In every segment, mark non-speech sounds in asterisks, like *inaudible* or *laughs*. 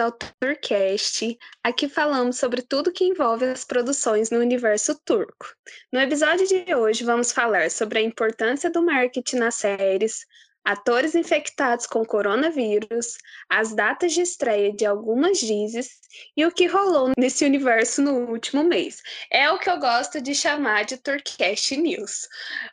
ao Turcast. Aqui falamos sobre tudo que envolve as produções no universo turco. No episódio de hoje, vamos falar sobre a importância do marketing nas séries, atores infectados com coronavírus, as datas de estreia de algumas dizes e o que rolou nesse universo no último mês. É o que eu gosto de chamar de Turcast News.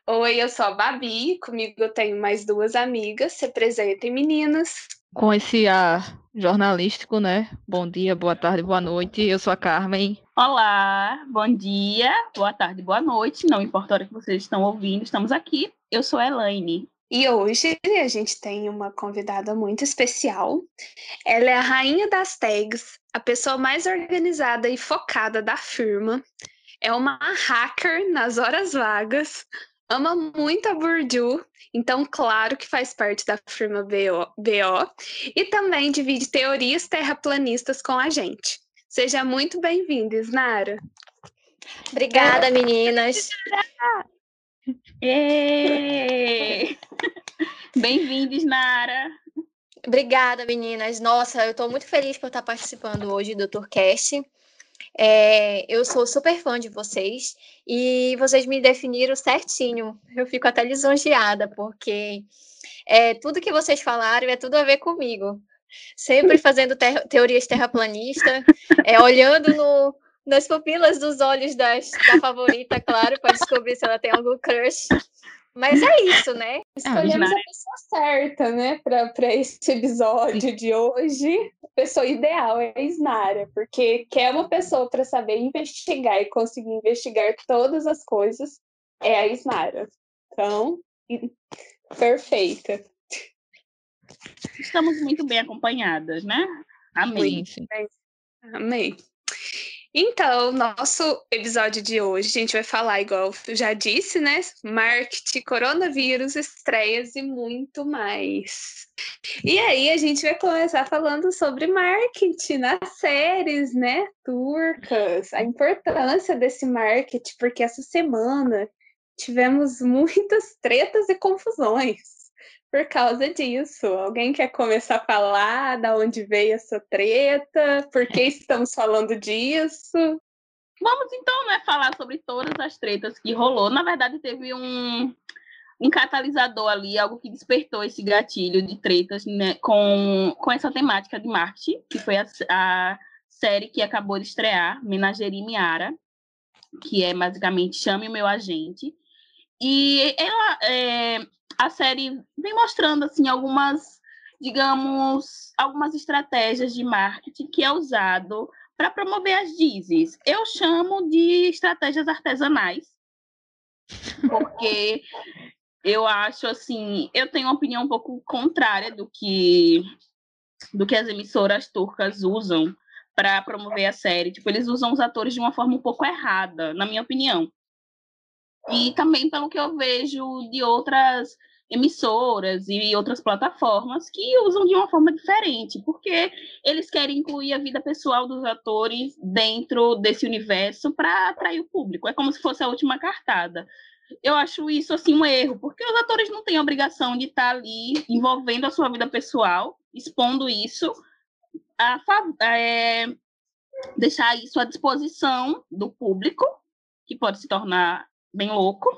Oi, eu sou a Babi, comigo eu tenho mais duas amigas. Se apresentem, meninas. Com esse ar jornalístico, né? Bom dia, boa tarde, boa noite. Eu sou a Carmen. Olá, bom dia, boa tarde, boa noite. Não importa a hora que vocês estão ouvindo, estamos aqui. Eu sou a Elaine. E hoje a gente tem uma convidada muito especial. Ela é a rainha das tags, a pessoa mais organizada e focada da firma. É uma hacker nas horas vagas, ama muito a Burju, então claro que faz parte da firma BO, BO e também divide teorias terraplanistas com a gente. Seja muito bem-vinda, Isnara. Obrigada, meninas. *laughs* *laughs* Bem-vindos, Nara. Obrigada, meninas. Nossa, eu estou muito feliz por estar participando hoje do Tourcast. É, eu sou super fã de vocês e vocês me definiram certinho. Eu fico até lisonjeada, porque é, tudo que vocês falaram é tudo a ver comigo. Sempre *laughs* fazendo ter teorias terraplanistas, é, olhando no, nas pupilas dos olhos das, da favorita, claro, para descobrir se ela tem algum crush. Mas é isso, né? *laughs* Escolhemos a pessoa certa, né, para esse episódio de hoje. A pessoa ideal é a Isnara, porque quer uma pessoa para saber investigar e conseguir investigar todas as coisas, é a Isnara. Então, perfeita. Estamos muito bem acompanhadas, né? Amém. Amém. Então, nosso episódio de hoje, a gente vai falar, igual eu já disse, né? Marketing, coronavírus, estreias e muito mais. E aí, a gente vai começar falando sobre marketing nas séries, né? Turcas, a importância desse marketing, porque essa semana tivemos *laughs* muitas tretas e confusões por causa disso. Alguém quer começar a falar da onde veio essa treta? Por que estamos falando disso? Vamos então, né, falar sobre todas as tretas que rolou. Na verdade, teve um, um catalisador ali, algo que despertou esse gatilho de tretas né, com, com essa temática de marketing, que foi a, a série que acabou de estrear, Menagerie Miara, que é basicamente Chame o Meu Agente. E ela, é, a série vem mostrando assim algumas, digamos, algumas estratégias de marketing que é usado para promover as dizes. Eu chamo de estratégias artesanais, porque eu acho assim, eu tenho uma opinião um pouco contrária do que do que as emissoras turcas usam para promover a série. Tipo, eles usam os atores de uma forma um pouco errada, na minha opinião. E também pelo que eu vejo de outras emissoras e outras plataformas que usam de uma forma diferente, porque eles querem incluir a vida pessoal dos atores dentro desse universo para atrair o público. É como se fosse a última cartada. Eu acho isso assim um erro, porque os atores não têm a obrigação de estar ali envolvendo a sua vida pessoal, expondo isso, a, é, deixar isso à disposição do público, que pode se tornar bem louco,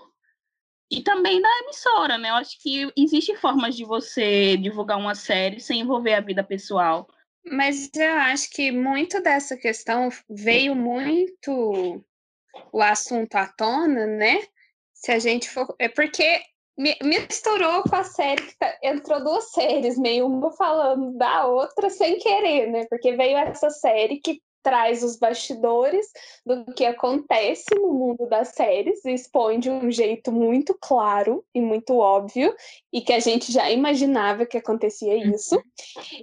e também da emissora, né? Eu acho que existe formas de você divulgar uma série sem envolver a vida pessoal. Mas eu acho que muito dessa questão veio muito o assunto à tona, né? Se a gente for. É porque misturou com a série que tá... entrou duas séries, meio uma falando da outra sem querer, né? Porque veio essa série que traz os bastidores do que acontece no mundo das séries e expõe de um jeito muito claro e muito óbvio e que a gente já imaginava que acontecia uhum. isso.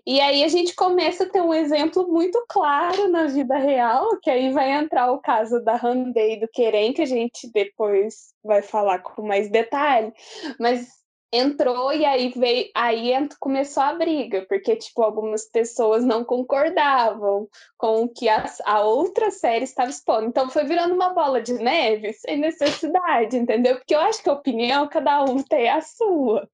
E aí a gente começa a ter um exemplo muito claro na vida real, que aí vai entrar o caso da Handei e do Querem, que a gente depois vai falar com mais detalhe, mas entrou e aí veio, aí começou a briga, porque tipo algumas pessoas não concordavam com o que a, a outra série estava expondo. Então foi virando uma bola de neve sem necessidade, entendeu? Porque eu acho que a opinião cada um tem a sua.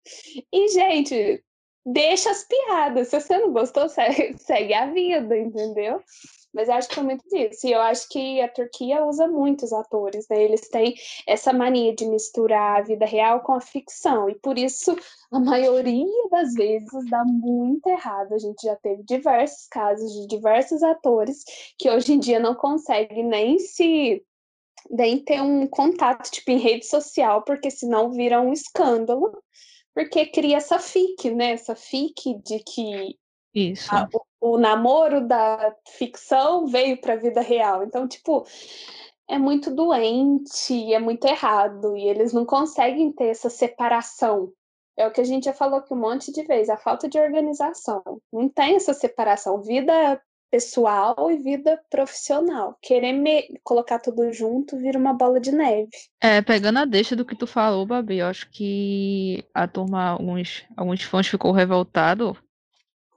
E gente, deixa as piadas. Se você não gostou, segue, *laughs* segue a vida, entendeu? Mas acho que foi muito disso. E eu acho que a Turquia usa muitos atores, né? Eles têm essa mania de misturar a vida real com a ficção. E por isso, a maioria das vezes dá muito errado. A gente já teve diversos casos de diversos atores que hoje em dia não conseguem nem se nem ter um contato tipo em rede social, porque senão vira um escândalo, porque cria essa fique, né? Essa fique de que Isso. a, o, o namoro da ficção veio para a vida real. Então, tipo, é muito doente, é muito errado, e eles não conseguem ter essa separação. É o que a gente já falou aqui um monte de vezes, a falta de organização. Não tem essa separação. Vida pessoal e vida profissional. Querer me colocar tudo junto vira uma bola de neve. É, pegando a deixa do que tu falou, Babi, eu acho que a turma, alguns, alguns fãs ficou revoltado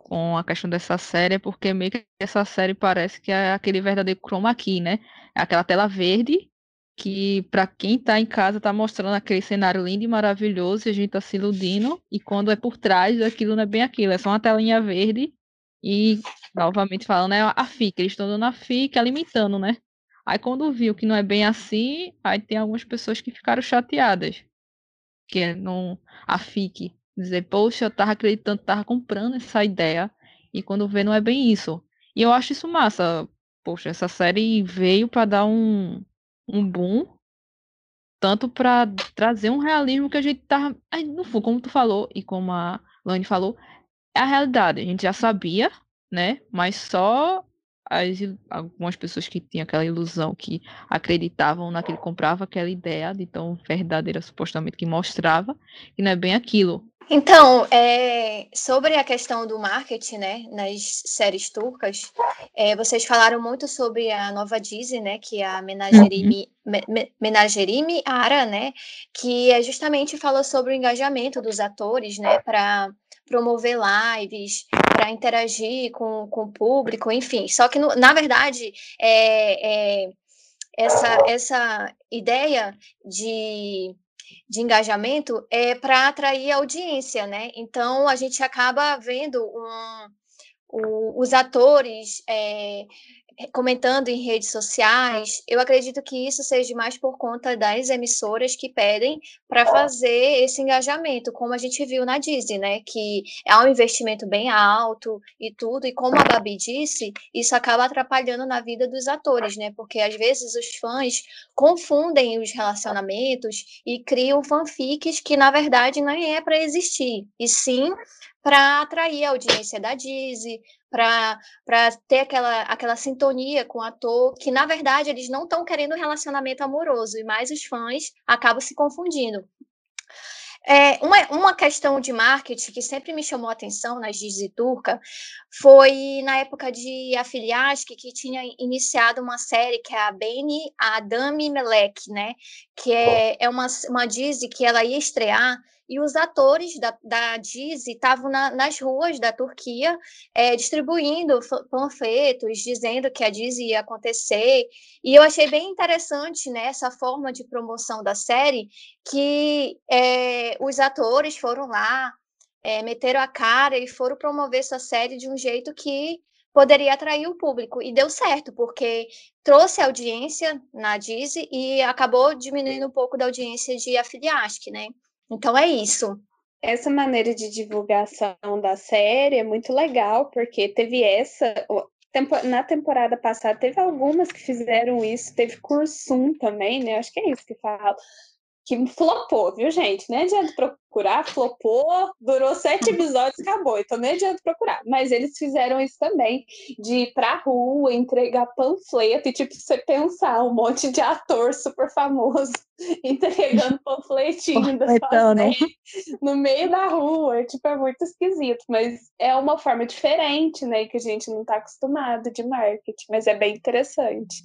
com a questão dessa série, porque meio que essa série parece que é aquele verdadeiro chroma key, né? É aquela tela verde que para quem tá em casa tá mostrando aquele cenário lindo e maravilhoso e a gente tá se iludindo, e quando é por trás daquilo não é bem aquilo, é só uma telinha verde e novamente falando, é a FIC, eles estão dando a FIC alimentando, né? Aí quando viu que não é bem assim, aí tem algumas pessoas que ficaram chateadas. Que não. A FIC dizer, poxa, eu tava acreditando, tava comprando essa ideia. E quando vê, não é bem isso. E eu acho isso massa. Poxa, essa série veio para dar um, um boom. Tanto para trazer um realismo que a gente tava. No fundo, como tu falou, e como a Lani falou, é a realidade. A gente já sabia, né? Mas só as, algumas pessoas que tinham aquela ilusão que acreditavam naquele, compravam aquela ideia de tão verdadeira, supostamente, que mostrava, e não é bem aquilo. Então, é, sobre a questão do marketing, né, nas séries turcas, é, vocês falaram muito sobre a nova Disney, né, que é a Menagerime, uhum. Menagerime Ara, né, que é justamente falou sobre o engajamento dos atores, né, para promover lives, interagir com, com o público, enfim. Só que, no, na verdade, é, é, essa, essa ideia de, de engajamento é para atrair audiência, né? Então, a gente acaba vendo um, um, os atores é, comentando em redes sociais, eu acredito que isso seja mais por conta das emissoras que pedem para fazer esse engajamento, como a gente viu na Disney, né? Que é um investimento bem alto e tudo, e como a Babi disse, isso acaba atrapalhando na vida dos atores, né? Porque às vezes os fãs confundem os relacionamentos e criam fanfics que na verdade não é para existir, e sim para atrair a audiência da Disney, para ter aquela, aquela sintonia com o ator, que na verdade eles não estão querendo um relacionamento amoroso, e mais os fãs acabam se confundindo. É, uma, uma questão de marketing que sempre me chamou a atenção na Disney turca foi na época de Afiliask, que tinha iniciado uma série que é a Beni Adami Melek, né? Que é, é uma, uma Disney que ela ia estrear e os atores da, da estavam na, nas ruas da Turquia é, distribuindo panfletos, dizendo que a Disney ia acontecer, e eu achei bem interessante né, essa forma de promoção da série, que é, os atores foram lá, é, meteram a cara e foram promover essa série de um jeito que poderia atrair o público. E deu certo, porque trouxe audiência na Disney e acabou diminuindo um pouco da audiência de Afiliask, né? Então é isso. Essa maneira de divulgação da série é muito legal, porque teve essa. Na temporada passada, teve algumas que fizeram isso, teve Cursum também, né? Acho que é isso que fala que flopou, viu, gente? Nem adianta procurar, flopou, durou sete episódios, acabou, então nem adianta procurar. Mas eles fizeram isso também, de ir pra rua, entregar panfleto, e tipo, você pensar, um monte de ator super famoso *laughs* entregando panfletinho da no meio da rua, tipo, é muito esquisito, mas é uma forma diferente, né, que a gente não tá acostumado de marketing, mas é bem interessante.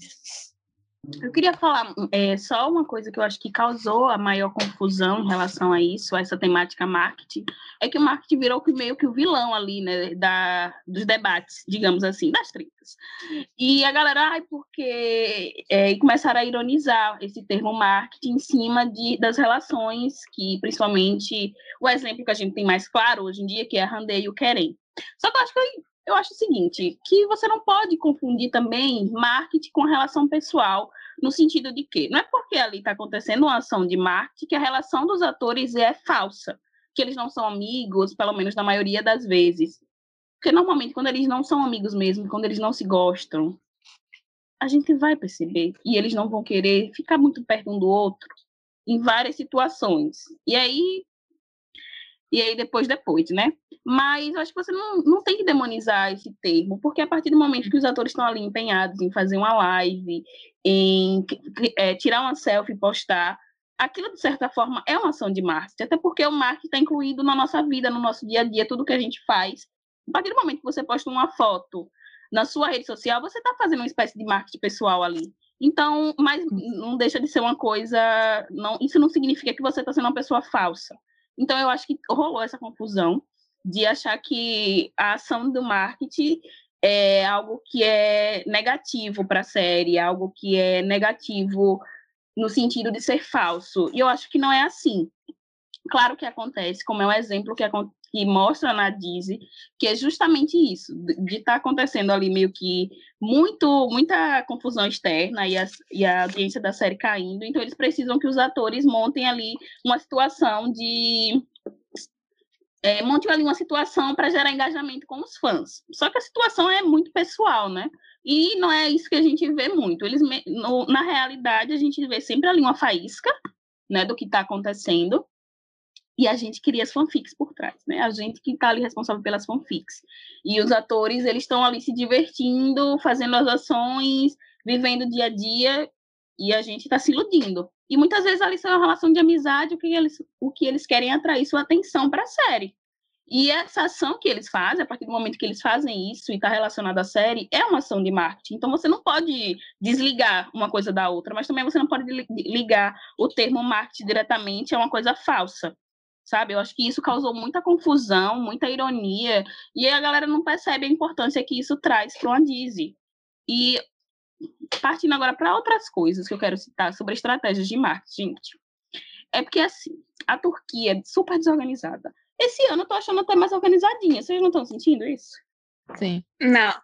Eu queria falar é, só uma coisa que eu acho que causou a maior confusão em relação a isso, a essa temática marketing, é que o marketing virou meio que o vilão ali, né, da, dos debates, digamos assim, das tretas. E a galera, ai, porque. É, começaram a ironizar esse termo marketing em cima de, das relações que, principalmente, o exemplo que a gente tem mais claro hoje em dia, que é a Randei e o Querem. Só que eu acho que eu acho o seguinte, que você não pode confundir também marketing com relação pessoal, no sentido de que não é porque ali está acontecendo uma ação de marketing que a relação dos atores é falsa, que eles não são amigos, pelo menos na maioria das vezes. Porque normalmente quando eles não são amigos mesmo, quando eles não se gostam, a gente vai perceber e eles não vão querer ficar muito perto um do outro em várias situações. E aí e aí depois, depois, né? Mas eu acho que você não, não tem que demonizar esse termo, porque a partir do momento que os atores estão ali empenhados em fazer uma live, em é, tirar uma selfie e postar, aquilo, de certa forma, é uma ação de marketing, até porque o marketing está incluído na nossa vida, no nosso dia a dia, tudo que a gente faz. A partir do momento que você posta uma foto na sua rede social, você está fazendo uma espécie de marketing pessoal ali. Então, mas não deixa de ser uma coisa. Não, isso não significa que você está sendo uma pessoa falsa. Então, eu acho que rolou essa confusão de achar que a ação do marketing é algo que é negativo para a série, algo que é negativo no sentido de ser falso. E eu acho que não é assim. Claro que acontece, como é um exemplo que, que mostra na Disney, que é justamente isso, de estar tá acontecendo ali meio que muito, muita confusão externa e a, e a audiência da série caindo, então eles precisam que os atores montem ali uma situação de é, ali uma situação para gerar engajamento com os fãs. Só que a situação é muito pessoal, né? E não é isso que a gente vê muito. Eles, no, na realidade, a gente vê sempre ali uma faísca, né, do que está acontecendo e a gente cria as fanfics por trás, né? A gente que está ali responsável pelas fanfics. E os atores, eles estão ali se divertindo, fazendo as ações, vivendo o dia a dia, e a gente está se iludindo. E muitas vezes ali são uma relação de amizade, o que eles, o que eles querem é atrair sua atenção para a série. E essa ação que eles fazem, a partir do momento que eles fazem isso e está relacionado à série, é uma ação de marketing. Então você não pode desligar uma coisa da outra, mas também você não pode ligar o termo marketing diretamente a uma coisa falsa sabe? Eu acho que isso causou muita confusão, muita ironia, e a galera não percebe a importância que isso traz para uma Disney. E partindo agora para outras coisas que eu quero citar sobre estratégias de marketing, gente. É porque, assim, a Turquia é super desorganizada. Esse ano eu tô achando até mais organizadinha. Vocês não estão sentindo isso? Sim. Não.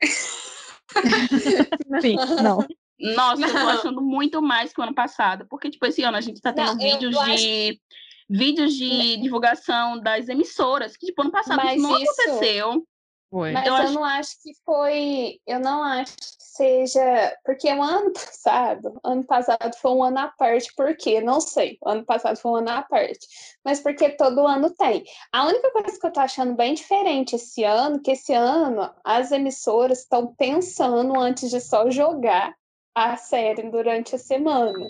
*laughs* Sim, não. Nossa, não. eu tô achando muito mais que o ano passado. Porque, tipo, esse ano a gente tá tendo não, vídeos de. Acho vídeos de divulgação das emissoras, que tipo, ano passado Mas isso não isso... aconteceu. Foi. Mas eu, eu acho... não acho que foi. Eu não acho que seja. Porque o ano *laughs* passado, ano passado foi um ano à parte, por quê? Não sei. O ano passado foi um ano à parte. Mas porque todo ano tem. A única coisa que eu tô achando bem diferente esse ano, que esse ano as emissoras estão pensando antes de só jogar a série durante a semana.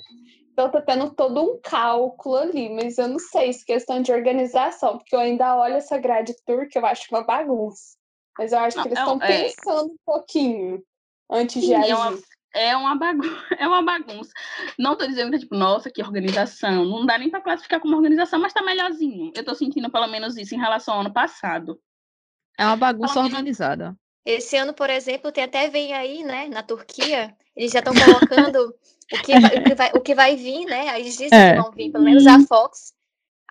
Então tá tendo todo um cálculo ali, mas eu não sei se questão de organização, porque eu ainda olho essa grade tour que eu acho uma bagunça. Mas eu acho não, que eles estão é, pensando um pouquinho antes sim, de agir. É uma, é uma, bagunça, *laughs* é uma bagunça. Não tô dizendo que é tipo, nossa, que organização. Não dá nem para classificar como organização, mas tá melhorzinho. Eu tô sentindo pelo menos isso em relação ao ano passado. É uma bagunça organizada. Esse ano, por exemplo, tem até vem aí, né, na Turquia, eles já estão colocando *laughs* o que, vai, o, que vai, o que vai vir, né? Eles dizem é. que vão vir, pelo menos a Fox.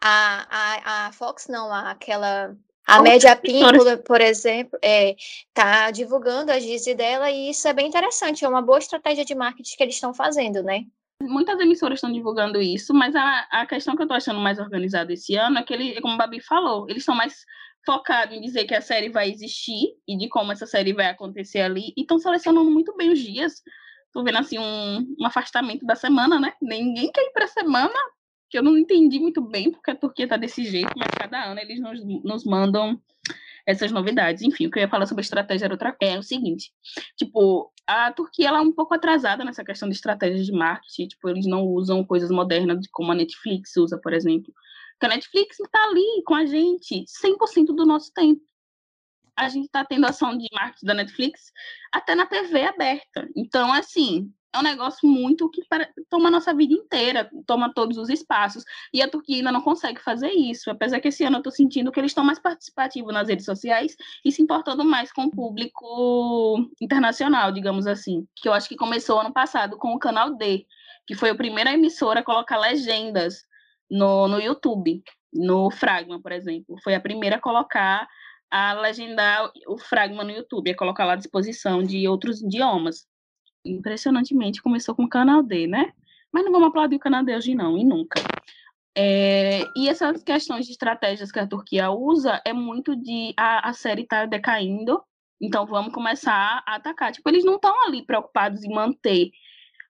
A, a, a Fox não, aquela. A Média Píncula, por exemplo, é, tá divulgando a Disney dela e isso é bem interessante. É uma boa estratégia de marketing que eles estão fazendo, né? Muitas emissoras estão divulgando isso, mas a, a questão que eu tô achando mais organizada esse ano é que, ele, como o Babi falou, eles estão mais focados em dizer que a série vai existir e de como essa série vai acontecer ali, e estão selecionando muito bem os dias tô vendo assim um, um afastamento da semana, né? Ninguém quer ir para a semana, que eu não entendi muito bem porque a Turquia tá desse jeito, mas cada ano eles nos, nos mandam essas novidades. Enfim, o que eu ia falar sobre estratégia era outra é o seguinte, tipo, a Turquia ela é um pouco atrasada nessa questão de estratégia de marketing, tipo, eles não usam coisas modernas como a Netflix usa, por exemplo. Porque a Netflix está ali com a gente 100% do nosso tempo a gente está tendo ação de marketing da Netflix até na TV aberta. Então, assim, é um negócio muito que toma a nossa vida inteira, toma todos os espaços. E a Turquia ainda não consegue fazer isso. Apesar que esse ano eu estou sentindo que eles estão mais participativos nas redes sociais e se importando mais com o público internacional, digamos assim. Que eu acho que começou ano passado com o canal D, que foi a primeira emissora a colocar legendas no, no YouTube, no Fragma, por exemplo. Foi a primeira a colocar a legendar o Fragma no YouTube, a colocar lá à disposição de outros idiomas impressionantemente começou com o canal D, né? Mas não vamos aplaudir o canal D hoje, não, e nunca. É, e essas questões de estratégias que a Turquia usa é muito de a, a série estar tá decaindo, então vamos começar a atacar. Tipo, eles não estão ali preocupados em manter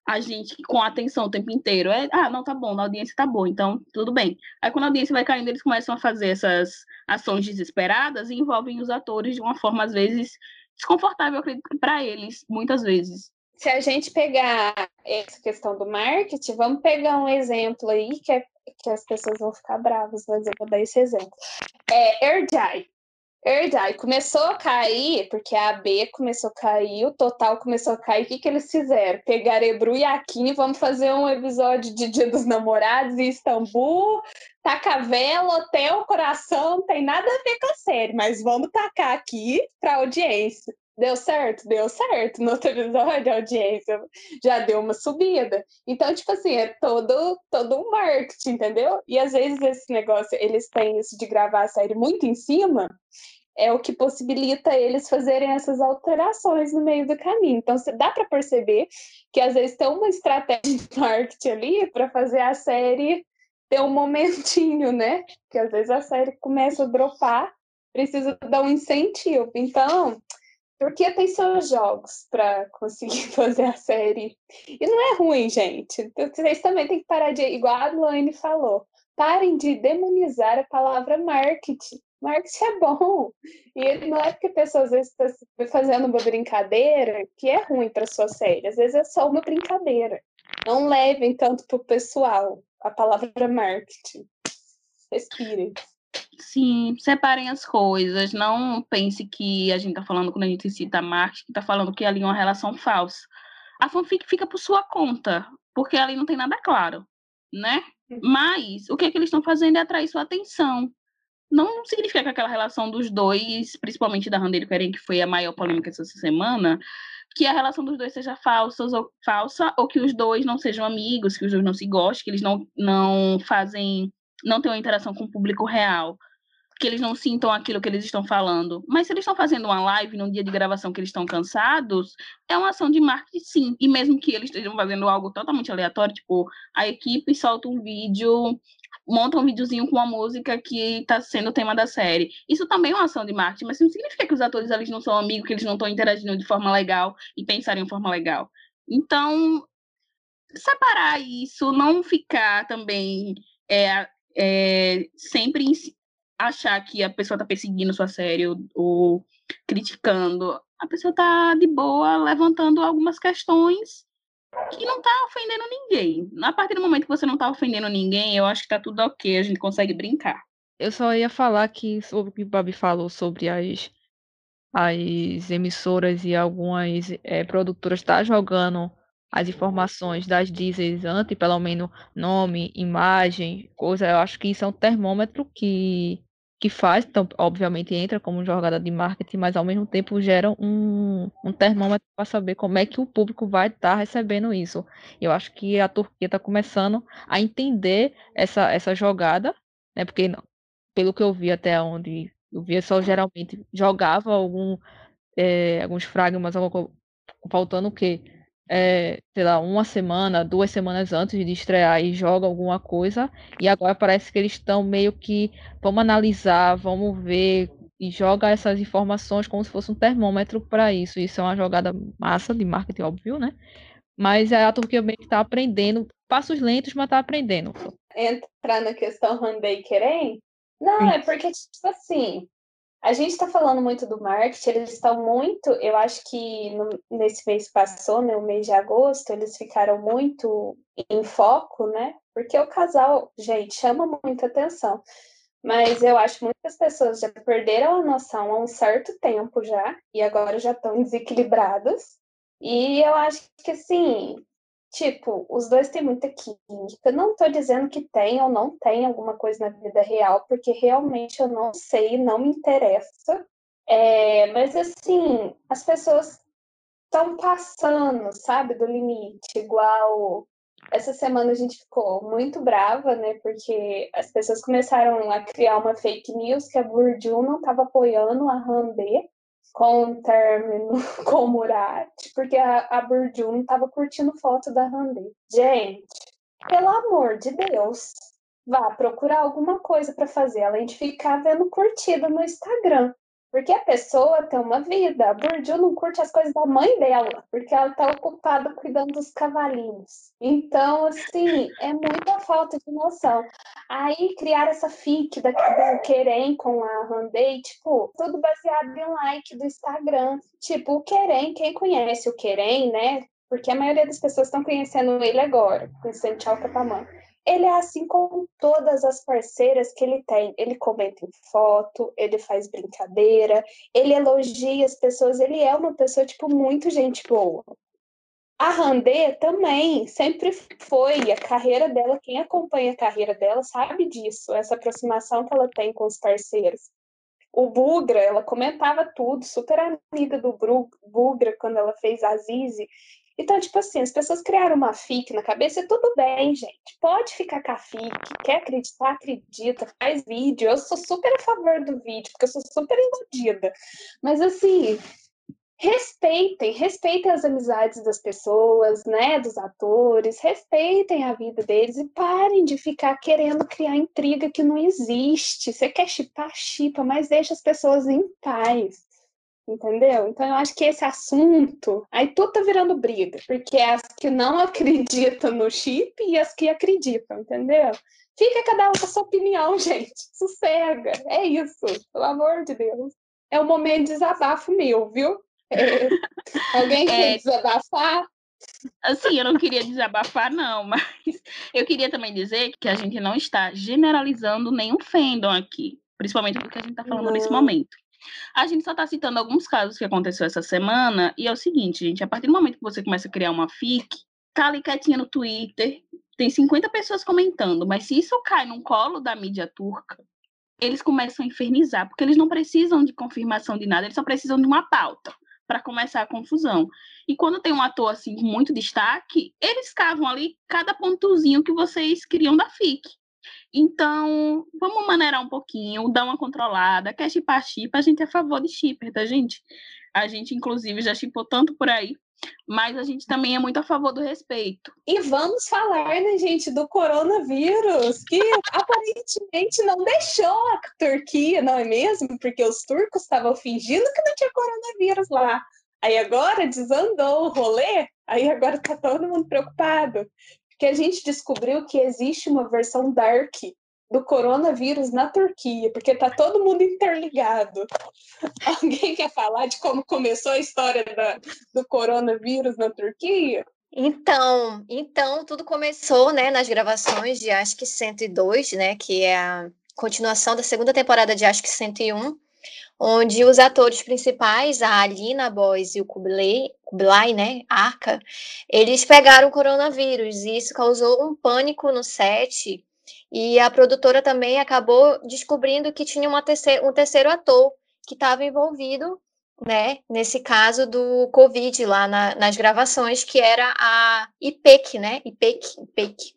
a gente com atenção o tempo inteiro. É, ah, não, tá bom, a audiência tá boa, então tudo bem. Aí quando a audiência vai caindo, eles começam a fazer essas ações desesperadas e envolvem os atores de uma forma, às vezes, desconfortável, acredito, para eles, muitas vezes se a gente pegar essa questão do marketing, vamos pegar um exemplo aí que, é, que as pessoas vão ficar bravas, mas eu vou dar esse exemplo. É Erdai. Erdai começou a cair, porque a AB começou a cair, o total começou a cair. O que, que eles fizeram? Pegaram Ebru e Aquino, vamos fazer um episódio de Dia dos Namorados em Istambul, tacar vela, hotel, coração, não tem nada a ver com a série, mas vamos tacar aqui para audiência. Deu certo? Deu certo. No outro episódio, a audiência já deu uma subida. Então, tipo assim, é todo, todo um marketing, entendeu? E às vezes esse negócio, eles têm isso de gravar a série muito em cima, é o que possibilita eles fazerem essas alterações no meio do caminho. Então, dá para perceber que às vezes tem uma estratégia de *laughs* marketing ali para fazer a série ter um momentinho, né? Que às vezes a série começa a dropar, precisa dar um incentivo. Então, porque tem seus jogos para conseguir *laughs* fazer a série. E não é ruim, gente. Vocês também têm que parar de. Igual a Laine falou. Parem de demonizar a palavra marketing. Marketing é bom. E não é porque a pessoa às vezes está fazendo uma brincadeira que é ruim para sua série. Às vezes é só uma brincadeira. Não levem tanto para o pessoal a palavra marketing. Respirem. Sim, separem as coisas. Não pense que a gente está falando, quando a gente cita marketing, está falando que ali é uma relação falsa. A fanfic fica por sua conta, porque ali não tem nada claro, né? Uhum. Mas o que, é que eles estão fazendo é atrair sua atenção. Não significa que aquela relação dos dois, principalmente da Randeiro Karen, que foi a maior polêmica essa semana, que a relação dos dois seja falsa ou, falsa, ou que os dois não sejam amigos, que os dois não se gostem, que eles não, não fazem não ter uma interação com o público real, que eles não sintam aquilo que eles estão falando. Mas se eles estão fazendo uma live num dia de gravação que eles estão cansados, é uma ação de marketing sim. E mesmo que eles estejam fazendo algo totalmente aleatório, tipo, a equipe solta um vídeo, monta um videozinho com uma música que está sendo o tema da série. Isso também é uma ação de marketing, mas isso não significa que os atores eles não são amigos, que eles não estão interagindo de forma legal e pensarem de forma legal. Então, separar isso, não ficar também é, é, sempre achar que a pessoa está perseguindo sua série ou, ou, criticando. A pessoa está de boa levantando algumas questões que não está ofendendo ninguém. A partir do momento que você não está ofendendo ninguém, eu acho que está tudo ok, a gente consegue brincar. Eu só ia falar que sobre o que o Babi falou sobre as, as emissoras e algumas é, produtoras tá jogando as informações das diesels antes, pelo menos nome, imagem, coisa, eu acho que isso é um termômetro que, que faz, então, obviamente entra como jogada de marketing, mas ao mesmo tempo gera um, um termômetro para saber como é que o público vai estar tá recebendo isso. Eu acho que a Turquia está começando a entender essa, essa jogada, né? Porque pelo que eu vi até onde eu via só geralmente jogava algum, é, alguns fragmas, faltando o quê? É, sei lá, uma semana, duas semanas antes de estrear e joga alguma coisa, e agora parece que eles estão meio que vamos analisar, vamos ver e joga essas informações como se fosse um termômetro para isso. Isso é uma jogada massa de marketing, óbvio, né? Mas a Turquia meio que está aprendendo, passos lentos, mas está aprendendo. Entrar na questão Hyundai Querem? Não, é porque, tipo assim, a gente está falando muito do marketing, eles estão muito, eu acho que no, nesse mês passou, né, o mês de agosto, eles ficaram muito em foco, né? Porque o casal, gente, chama muita atenção. Mas eu acho que muitas pessoas já perderam a noção há um certo tempo já, e agora já estão desequilibradas. E eu acho que, assim, tipo, os dois têm muita química. Não estou dizendo que tem ou não tem alguma coisa na vida real, porque realmente eu não sei, não me interessa. É, mas assim, as pessoas estão passando, sabe, do limite, igual essa semana a gente ficou muito brava, né? Porque as pessoas começaram a criar uma fake news que a Bourdieu não estava apoiando a Randê com o término *laughs* com o Murat, porque a, a não estava curtindo foto da Randê. Gente, pelo amor de Deus, vá procurar alguma coisa para fazer, além de ficar vendo curtida no Instagram. Porque a pessoa tem uma vida. A Bourdieu não curte as coisas da mãe dela, porque ela está ocupada cuidando dos cavalinhos. Então, assim, é muita falta de noção. Aí criar essa fic da, do com a Randei, tipo, tudo baseado em like do Instagram. Tipo, o Querem, quem conhece o Querem, né? Porque a maioria das pessoas estão conhecendo ele agora, conhecendo Tchau Capamã ele é assim com todas as parceiras que ele tem. Ele comenta em foto, ele faz brincadeira, ele elogia as pessoas, ele é uma pessoa, tipo, muito gente boa. A Randê também sempre foi a carreira dela, quem acompanha a carreira dela sabe disso, essa aproximação que ela tem com os parceiros. O Bugra, ela comentava tudo, super amiga do Bugra quando ela fez a Zizi, então, tipo assim, as pessoas criaram uma FIC na cabeça tudo bem, gente. Pode ficar com a FIC, quer acreditar, acredita, faz vídeo. Eu sou super a favor do vídeo, porque eu sou super iludida. Mas assim, respeitem, respeitem as amizades das pessoas, né, dos atores, respeitem a vida deles e parem de ficar querendo criar intriga que não existe. Você quer chipar, chipa, mas deixa as pessoas em paz. Entendeu? Então eu acho que esse assunto, aí tudo tá virando briga, porque é as que não *laughs* acreditam no chip e as que acreditam, entendeu? Fica cada um com a sua opinião, *laughs* gente. Sossega. É isso, pelo amor de Deus. É um momento de desabafo meu, viu? É... Alguém *laughs* quer é... desabafar? Assim, eu não queria desabafar, não, mas eu queria também dizer que a gente não está generalizando nenhum fandom aqui, principalmente porque a gente está falando não. nesse momento. A gente só está citando alguns casos que aconteceu essa semana, e é o seguinte, gente, a partir do momento que você começa a criar uma FIC, tá ali quietinha no Twitter, tem 50 pessoas comentando, mas se isso cai num colo da mídia turca, eles começam a infernizar, porque eles não precisam de confirmação de nada, eles só precisam de uma pauta para começar a confusão. E quando tem um ator assim com muito destaque, eles cavam ali cada pontozinho que vocês queriam da FIC. Então, vamos maneirar um pouquinho, dar uma controlada. Quer chipar, chipa. A gente é a favor de shipper, tá, gente? A gente, inclusive, já chipou tanto por aí. Mas a gente também é muito a favor do respeito. E vamos falar, né, gente, do coronavírus, que aparentemente não deixou a Turquia, não é mesmo? Porque os turcos estavam fingindo que não tinha coronavírus lá. Aí agora desandou o rolê, aí agora tá todo mundo preocupado que a gente descobriu que existe uma versão dark do coronavírus na Turquia, porque tá todo mundo interligado. *laughs* Alguém quer falar de como começou a história da, do coronavírus na Turquia? Então, então tudo começou, né, nas gravações de Acho que 102, né, que é a continuação da segunda temporada de Acho que 101, onde os atores principais, a Alina Boys e o Kublai, Kublai, né, Arca, eles pegaram o coronavírus e isso causou um pânico no set. E a produtora também acabou descobrindo que tinha uma um terceiro ator que estava envolvido, né, nesse caso do Covid lá na, nas gravações, que era a IPEC, né, IPEC, IPEC.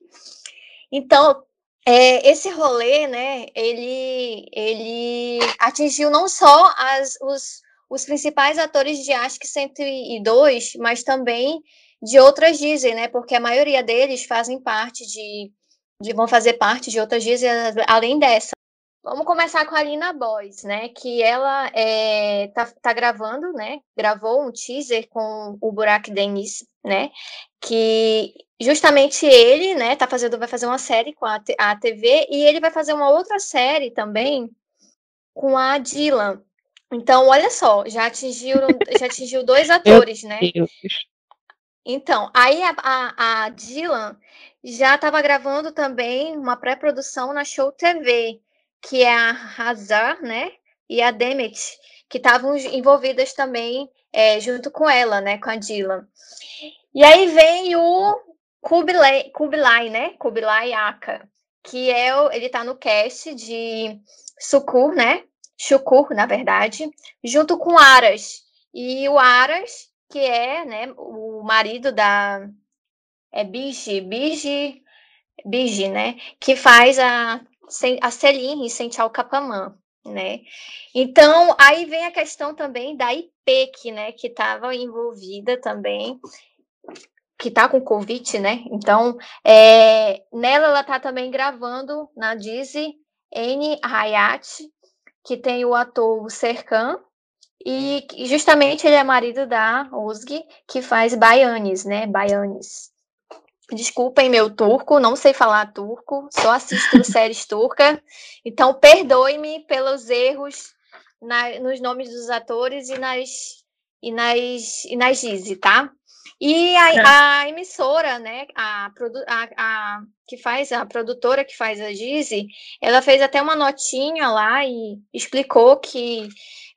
Então, é, esse rolê, né, ele, ele atingiu não só as, os, os principais atores de que 102, mas também de outras Disney, né, porque a maioria deles fazem parte de, de vão fazer parte de outras Disney além dessa. Vamos começar com a Lina Boys, né? Que ela é, tá, tá gravando, né? Gravou um teaser com o Burak Deniz, né? Que justamente ele, né, tá fazendo, vai fazer uma série com a, a TV e ele vai fazer uma outra série também com a Dylan. Então, olha só, já atingiu, *laughs* já atingiu dois atores, né? Então, aí a, a, a Dylan já estava gravando também uma pré-produção na Show TV, que é a Hazar, né? E a Demet, que estavam envolvidas também é, junto com ela, né? Com a Dylan. E aí vem o Kubilai, Kubilai, né? Kubilai Aka, que é o, ele tá no cast de Sukur, né? Shukur, na verdade, junto com Aras. E o Aras, que é, né, o marido da é Biji, Biji, Biji, né, que faz a a Celine em Sentinel Capamã, né? Então, aí vem a questão também da IPEC, né, que estava envolvida também que tá com Covid, né? Então, é, nela ela tá também gravando na Disney N. Hayat, que tem o ator Serkan, e justamente ele é marido da Osg, que faz Baianes, né? Baianes. Desculpem meu turco, não sei falar turco, só assisto *laughs* séries turcas. Então, perdoe-me pelos erros na, nos nomes dos atores e nas e nas e nas Gizi, tá? E a, é. a, emissora, né, a, a, a, que faz, a produtora que faz a Gizi, ela fez até uma notinha lá e explicou que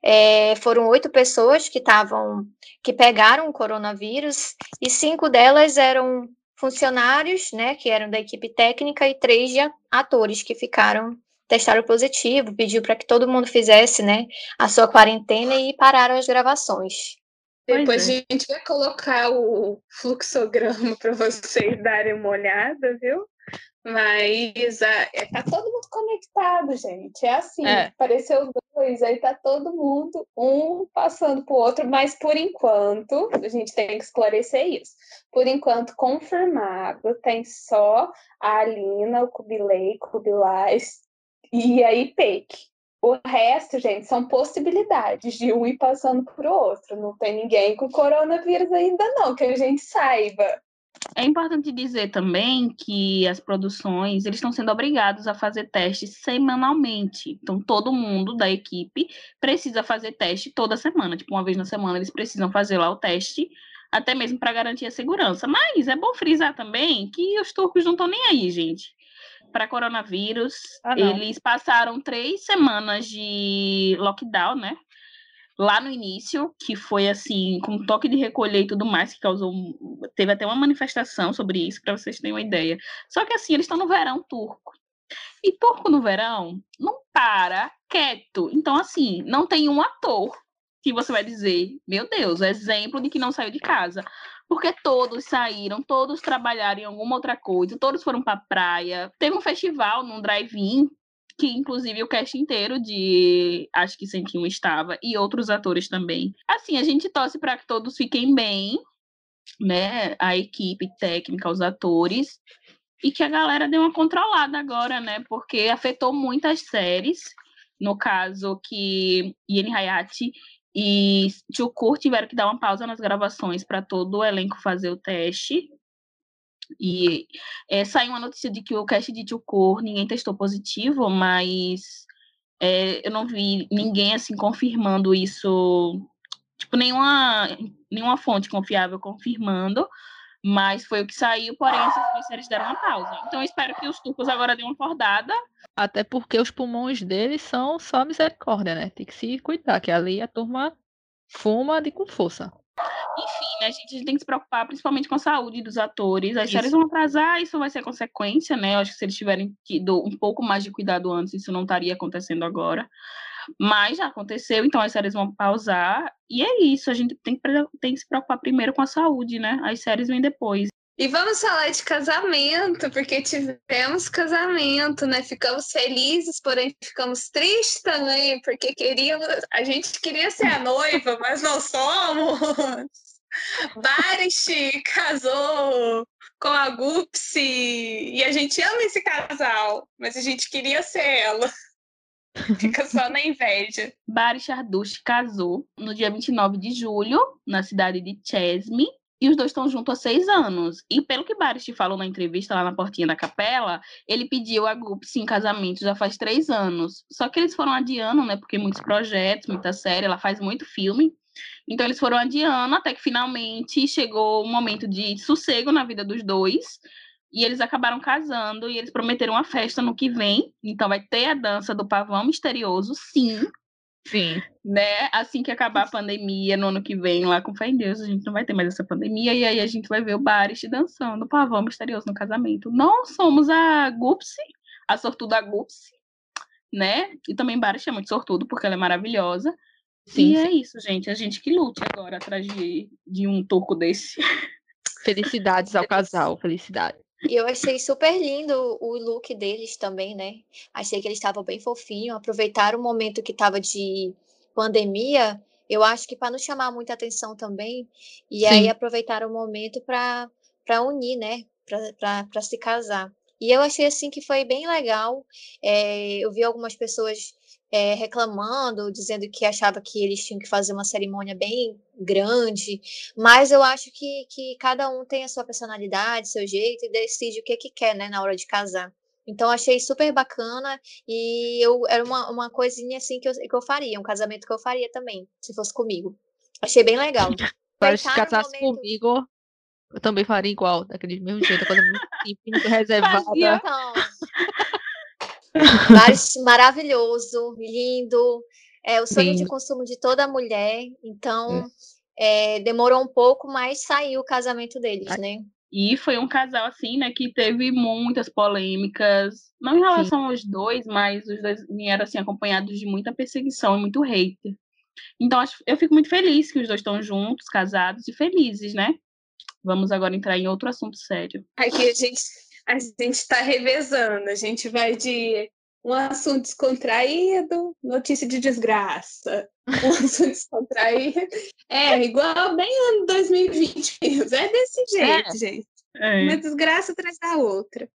é, foram oito pessoas que estavam, que pegaram o coronavírus e cinco delas eram funcionários, né, que eram da equipe técnica e três de atores que ficaram testaram positivo, pediu para que todo mundo fizesse, né, a sua quarentena e pararam as gravações. Depois é. a gente vai colocar o fluxograma *laughs* para vocês darem uma olhada, viu? Mas é, tá todo mundo conectado, gente. É assim, é. apareceu dois, aí tá todo mundo, um passando pro outro, mas por enquanto, a gente tem que esclarecer isso. Por enquanto, confirmado, tem só a Alina, o Kubilei, Kubilais e a IPEC. O resto, gente, são possibilidades de um ir passando para o outro. Não tem ninguém com coronavírus ainda, não, que a gente saiba. É importante dizer também que as produções eles estão sendo obrigados a fazer testes semanalmente. Então, todo mundo da equipe precisa fazer teste toda semana. Tipo, uma vez na semana eles precisam fazer lá o teste, até mesmo para garantir a segurança. Mas é bom frisar também que os turcos não estão nem aí, gente para coronavírus. Ah, eles passaram três semanas de lockdown, né? Lá no início, que foi assim, com toque de recolher e tudo mais, que causou. Teve até uma manifestação sobre isso, para vocês terem uma ideia. Só que assim, eles estão no verão turco. E turco no verão não para quieto. Então, assim, não tem um ator que você vai dizer, meu Deus, exemplo de que não saiu de casa porque todos saíram, todos trabalharam em alguma outra coisa, todos foram para praia. Teve um festival num drive-in que inclusive o cast inteiro de acho que 101 estava e outros atores também. Assim, a gente torce para que todos fiquem bem, né? A equipe técnica, os atores e que a galera dê uma controlada agora, né? Porque afetou muitas séries. No caso que Ian Hayati e Tchukur tiveram que dar uma pausa nas gravações para todo o elenco fazer o teste. E é, saiu uma notícia de que o cast de Tchukur ninguém testou positivo, mas é, eu não vi ninguém assim confirmando isso, tipo, nenhuma, nenhuma fonte confiável confirmando, mas foi o que saiu, porém essas duas séries deram uma pausa. Então eu espero que os turcos agora dêem uma acordada até porque os pulmões deles são só misericórdia, né? Tem que se cuidar, que ali a turma fuma de com força. Enfim, né, a gente tem que se preocupar principalmente com a saúde dos atores. As isso. séries vão atrasar, isso vai ser consequência, né? Eu acho que se eles tiverem tido um pouco mais de cuidado antes, isso não estaria acontecendo agora. Mas já aconteceu, então as séries vão pausar. E é isso, a gente tem que, tem que se preocupar primeiro com a saúde, né? As séries vêm depois. E vamos falar de casamento, porque tivemos casamento, né? Ficamos felizes, porém ficamos tristes também, porque queríamos, a gente queria ser a noiva, mas não somos. Barish casou com a Gupsi e a gente ama esse casal, mas a gente queria ser ela. Fica só na inveja. Barish Ardush casou no dia 29 de julho, na cidade de Chesme, e os dois estão juntos há seis anos. E pelo que Baris te falou na entrevista lá na portinha da capela, ele pediu a Gupse em casamento já faz três anos. Só que eles foram adiando, né? Porque muitos projetos, muita série, ela faz muito filme. Então eles foram adiando até que finalmente chegou o um momento de sossego na vida dos dois. E eles acabaram casando e eles prometeram uma festa no que vem. Então vai ter a dança do pavão misterioso, sim. Sim. Né? Assim que acabar a pandemia, no ano que vem, lá com fé em Deus, a gente não vai ter mais essa pandemia, e aí a gente vai ver o Baris dançando pavão misterioso no casamento. Não somos a Gupsi, a sortuda Gupsi, né? E também Baris é muito sortudo, porque ela é maravilhosa. Sim, e é sim. é isso, gente. A gente que lute agora atrás de, de um toco desse. Felicidades ao *laughs* casal, felicidade. E eu achei super lindo o look deles também, né? Achei que eles estavam bem fofinhos, aproveitaram o momento que estava de pandemia, eu acho que para não chamar muita atenção também, e Sim. aí aproveitaram o momento para unir, né? Para se casar. E eu achei assim que foi bem legal. É, eu vi algumas pessoas é, reclamando, dizendo que achava que eles tinham que fazer uma cerimônia bem grande, mas eu acho que, que cada um tem a sua personalidade, seu jeito e decide o que, que quer, né, na hora de casar. Então achei super bacana e eu era uma, uma coisinha assim que eu, que eu faria, um casamento que eu faria também, se fosse comigo. Achei bem legal. *laughs* Mas se casasse momento... comigo, eu também faria igual, daquele mesmo jeito, coisa muito simples, muito *laughs* reservada. Então, maravilhoso, lindo. É o sonho Sim. de consumo de toda mulher. Então, é. É, demorou um pouco, mas saiu o casamento deles, né? E foi um casal, assim, né, que teve muitas polêmicas, não em relação Sim. aos dois, mas os dois vieram, assim, acompanhados de muita perseguição e muito hater. Então, eu fico muito feliz que os dois estão juntos, casados e felizes, né? Vamos agora entrar em outro assunto sério. Aqui a gente a gente está revezando, a gente vai de um assunto descontraído, notícia de desgraça. Um *laughs* assunto descontraído. É, igual bem ano 2020 mesmo. É desse jeito, é. gente. É. Uma desgraça atrás da outra.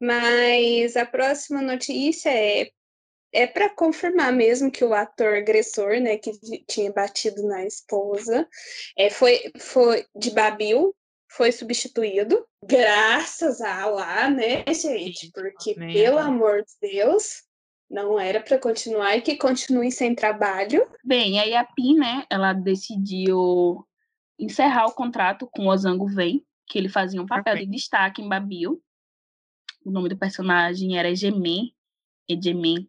Mas a próxima notícia é é para confirmar mesmo que o ator agressor, né, que tinha batido na esposa, é, foi, foi de Babil, foi substituído, graças a lá, né, gente? Porque, Amém. pelo amor de Deus, não era para continuar e que continue sem trabalho. Bem, aí a PIN, né, ela decidiu encerrar o contrato com o Ozango Vem, que ele fazia um papel de destaque em Babil. O nome do personagem era Egemen, Egemen.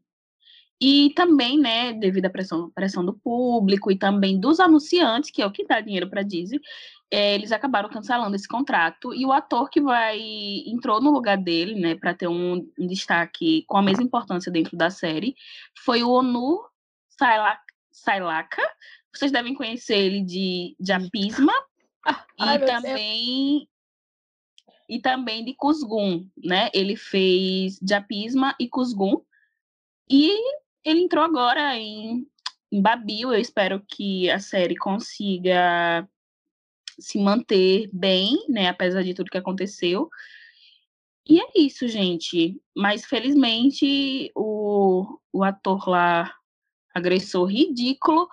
E também, né, devido à pressão, pressão do público e também dos anunciantes, que é o que dá dinheiro para Disney, é, eles acabaram cancelando esse contrato e o ator que vai entrou no lugar dele, né, para ter um, um, destaque com a mesma importância dentro da série, foi o Onu Sailaka. Vocês devem conhecer ele de Japisma *laughs* e também e também de Kuzgun, né? Ele fez Japisma e Kuzgun e ele entrou agora em, em Babil. Eu espero que a série consiga se manter bem, né, apesar de tudo que aconteceu. E é isso, gente. Mas felizmente o, o ator lá, agressor ridículo,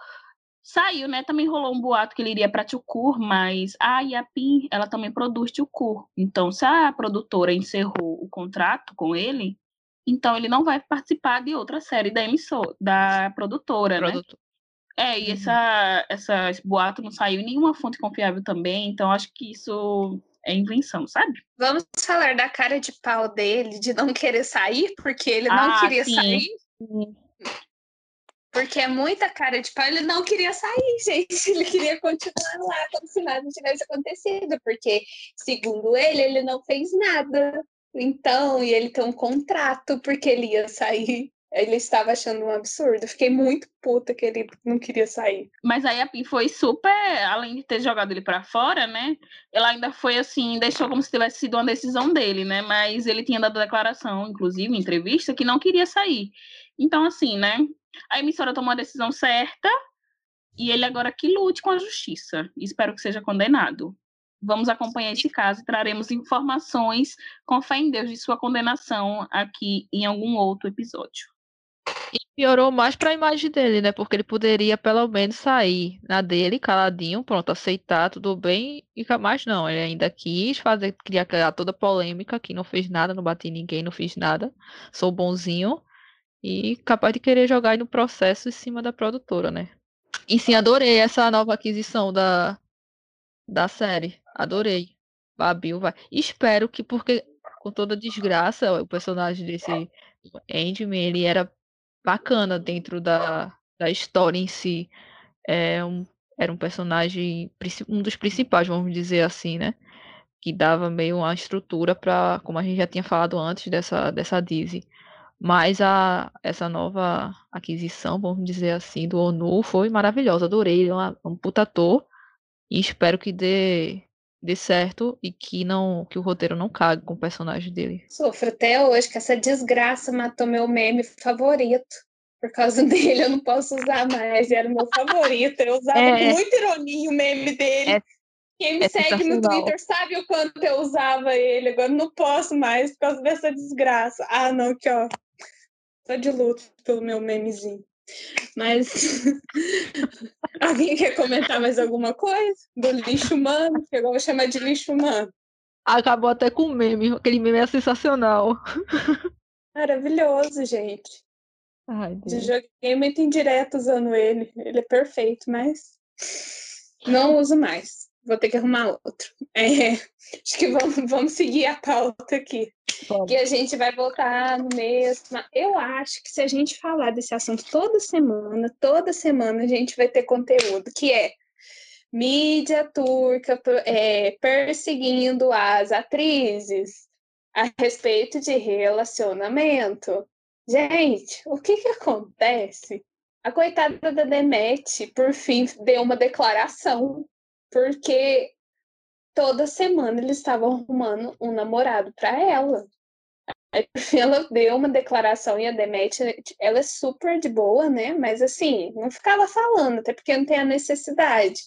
saiu, né? Também rolou um boato que ele iria para Tchukur, mas a Yapim, ela também produz Tchukur. Então, se a produtora encerrou o contrato com ele, então ele não vai participar de outra série da emissora, da produtora, Produtor. né? É, e uhum. essa, essa, esse boato não saiu em nenhuma fonte confiável também, então acho que isso é invenção, sabe? Vamos falar da cara de pau dele, de não querer sair, porque ele não ah, queria sim. sair. Porque é muita cara de pau, ele não queria sair, *laughs* gente. Ele queria continuar lá como se nada tivesse acontecido, porque, segundo ele, ele não fez nada. Então, e ele tem um contrato porque ele ia sair ele estava achando um absurdo. Fiquei muito puta que ele não queria sair. Mas aí a Pim foi super, além de ter jogado ele para fora, né? Ela ainda foi assim, deixou como se tivesse sido uma decisão dele, né? Mas ele tinha dado declaração, inclusive, em entrevista, que não queria sair. Então, assim, né? A emissora tomou a decisão certa e ele agora que lute com a justiça. Espero que seja condenado. Vamos acompanhar esse caso e traremos informações com fé em Deus de sua condenação aqui em algum outro episódio. Piorou mais para a imagem dele, né? Porque ele poderia pelo menos sair na dele, caladinho, pronto, aceitar, tudo bem, e mais não. Ele ainda quis fazer, queria criar toda polêmica, que não fez nada, não bati ninguém, não fiz nada, sou bonzinho. E capaz de querer jogar no processo em cima da produtora, né? E sim, adorei essa nova aquisição da, da série. Adorei. Babil vai. Espero que, porque com toda desgraça, o personagem desse Endman, ele era bacana dentro da, da história em si. É um, era um personagem, um dos principais, vamos dizer assim, né? Que dava meio uma estrutura para, como a gente já tinha falado antes dessa, dessa Dizzy. Mas a, essa nova aquisição, vamos dizer assim, do ONU foi maravilhosa. Adorei, é um, um puta. E espero que dê, dê certo e que não que o roteiro não cague com o personagem dele. Sofro até hoje que essa desgraça matou meu meme favorito. Por causa *laughs* dele, eu não posso usar mais. Era o meu favorito. Eu usava é, com muita ironia o meme dele. É, Quem me é segue no Twitter sabe o quanto eu usava ele. Agora não posso mais por causa dessa desgraça. Ah, não, que ó. Tô de luto pelo meu memezinho. Mas *laughs* alguém quer comentar mais alguma coisa do lixo humano? Que eu vou chamar de lixo humano. Acabou até com o meme. Aquele meme é sensacional. *laughs* Maravilhoso, gente. Ai, Deus. Joguei muito indireto usando ele. Ele é perfeito, mas não uso mais. Vou ter que arrumar outro. *laughs* É, acho que vamos, vamos seguir a pauta aqui. Que a gente vai voltar no mesmo. Eu acho que se a gente falar desse assunto toda semana, toda semana a gente vai ter conteúdo, que é mídia turca é, perseguindo as atrizes a respeito de relacionamento. Gente, o que que acontece? A coitada da Demet, por fim, deu uma declaração, porque toda semana eles estavam arrumando um namorado para ela. Aí, ela deu uma declaração e a Demet, ela é super de boa, né? Mas assim, não ficava falando, até porque não tem a necessidade.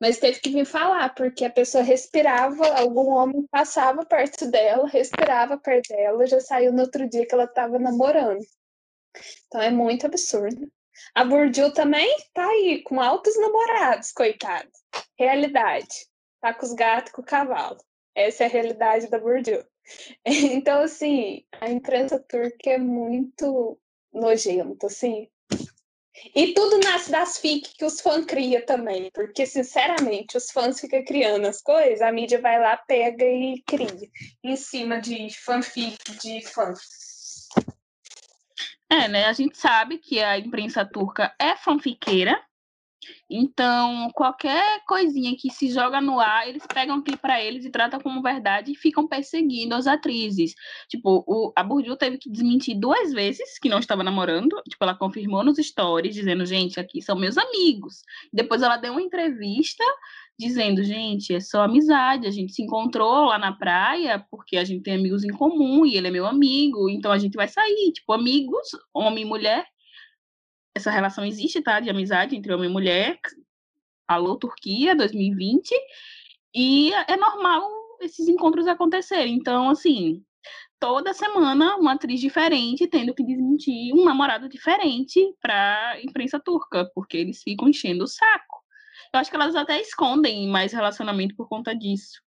Mas teve que vir falar, porque a pessoa respirava, algum homem passava perto dela, respirava perto dela, já saiu no outro dia que ela estava namorando. Então é muito absurdo. A Burdil também tá aí, com altos namorados, coitado. Realidade. Tá com os gatos com o cavalo. Essa é a realidade da Burdil. *laughs* Então, assim, a imprensa turca é muito nojenta, assim. E tudo nasce das fic que os fãs criam também, porque, sinceramente, os fãs ficam criando as coisas, a mídia vai lá, pega e cria, em cima de fanfic de fãs. É, né? A gente sabe que a imprensa turca é fanfiqueira, então, qualquer coisinha que se joga no ar, eles pegam aqui para eles e tratam como verdade e ficam perseguindo as atrizes. Tipo, o, a Burju teve que desmentir duas vezes que não estava namorando. Tipo, ela confirmou nos stories, dizendo, gente, aqui são meus amigos. Depois ela deu uma entrevista dizendo, gente, é só amizade, a gente se encontrou lá na praia porque a gente tem amigos em comum e ele é meu amigo, então a gente vai sair, tipo, amigos, homem e mulher, essa relação existe, tá? De amizade entre homem e mulher. Alô, Turquia, 2020. E é normal esses encontros acontecerem. Então, assim, toda semana uma atriz diferente tendo que desmentir um namorado diferente para a imprensa turca, porque eles ficam enchendo o saco. Eu acho que elas até escondem mais relacionamento por conta disso.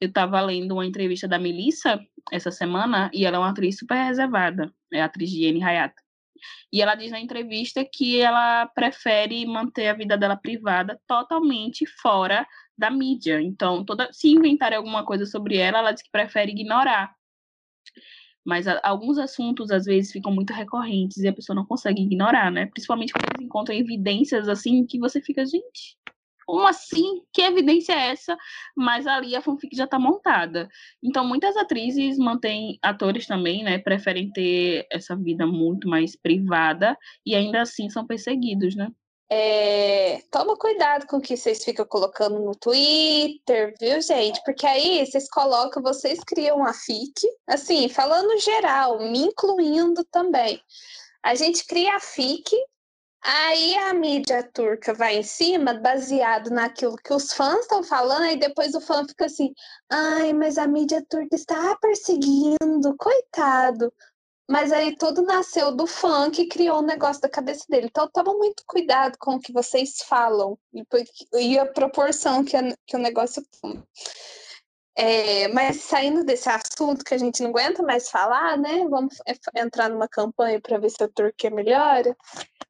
Eu estava lendo uma entrevista da Melissa essa semana e ela é uma atriz super reservada, é a atriz Jenny Hayat. E ela diz na entrevista que ela prefere manter a vida dela privada totalmente fora da mídia. Então, toda, se inventarem alguma coisa sobre ela, ela diz que prefere ignorar. Mas a, alguns assuntos, às vezes, ficam muito recorrentes e a pessoa não consegue ignorar, né? Principalmente quando eles encontram evidências assim que você fica, gente, como assim? Que evidência é essa? Mas ali a fanfic já está montada. Então, muitas atrizes mantêm, atores também, né? Preferem ter essa vida muito mais privada e ainda assim são perseguidos, né? É, toma cuidado com o que vocês ficam colocando no Twitter, viu, gente? Porque aí vocês colocam, vocês criam a FIC, assim, falando geral, me incluindo também. A gente cria a FIC Aí a mídia turca vai em cima, baseado naquilo que os fãs estão falando, e depois o fã fica assim: ai, mas a mídia turca está perseguindo, coitado. Mas aí tudo nasceu do fã que criou o negócio da cabeça dele. Então toma muito cuidado com o que vocês falam e a proporção que, a, que o negócio toma. É, mas saindo desse assunto que a gente não aguenta mais falar, né? Vamos entrar numa campanha para ver se a Turquia melhora.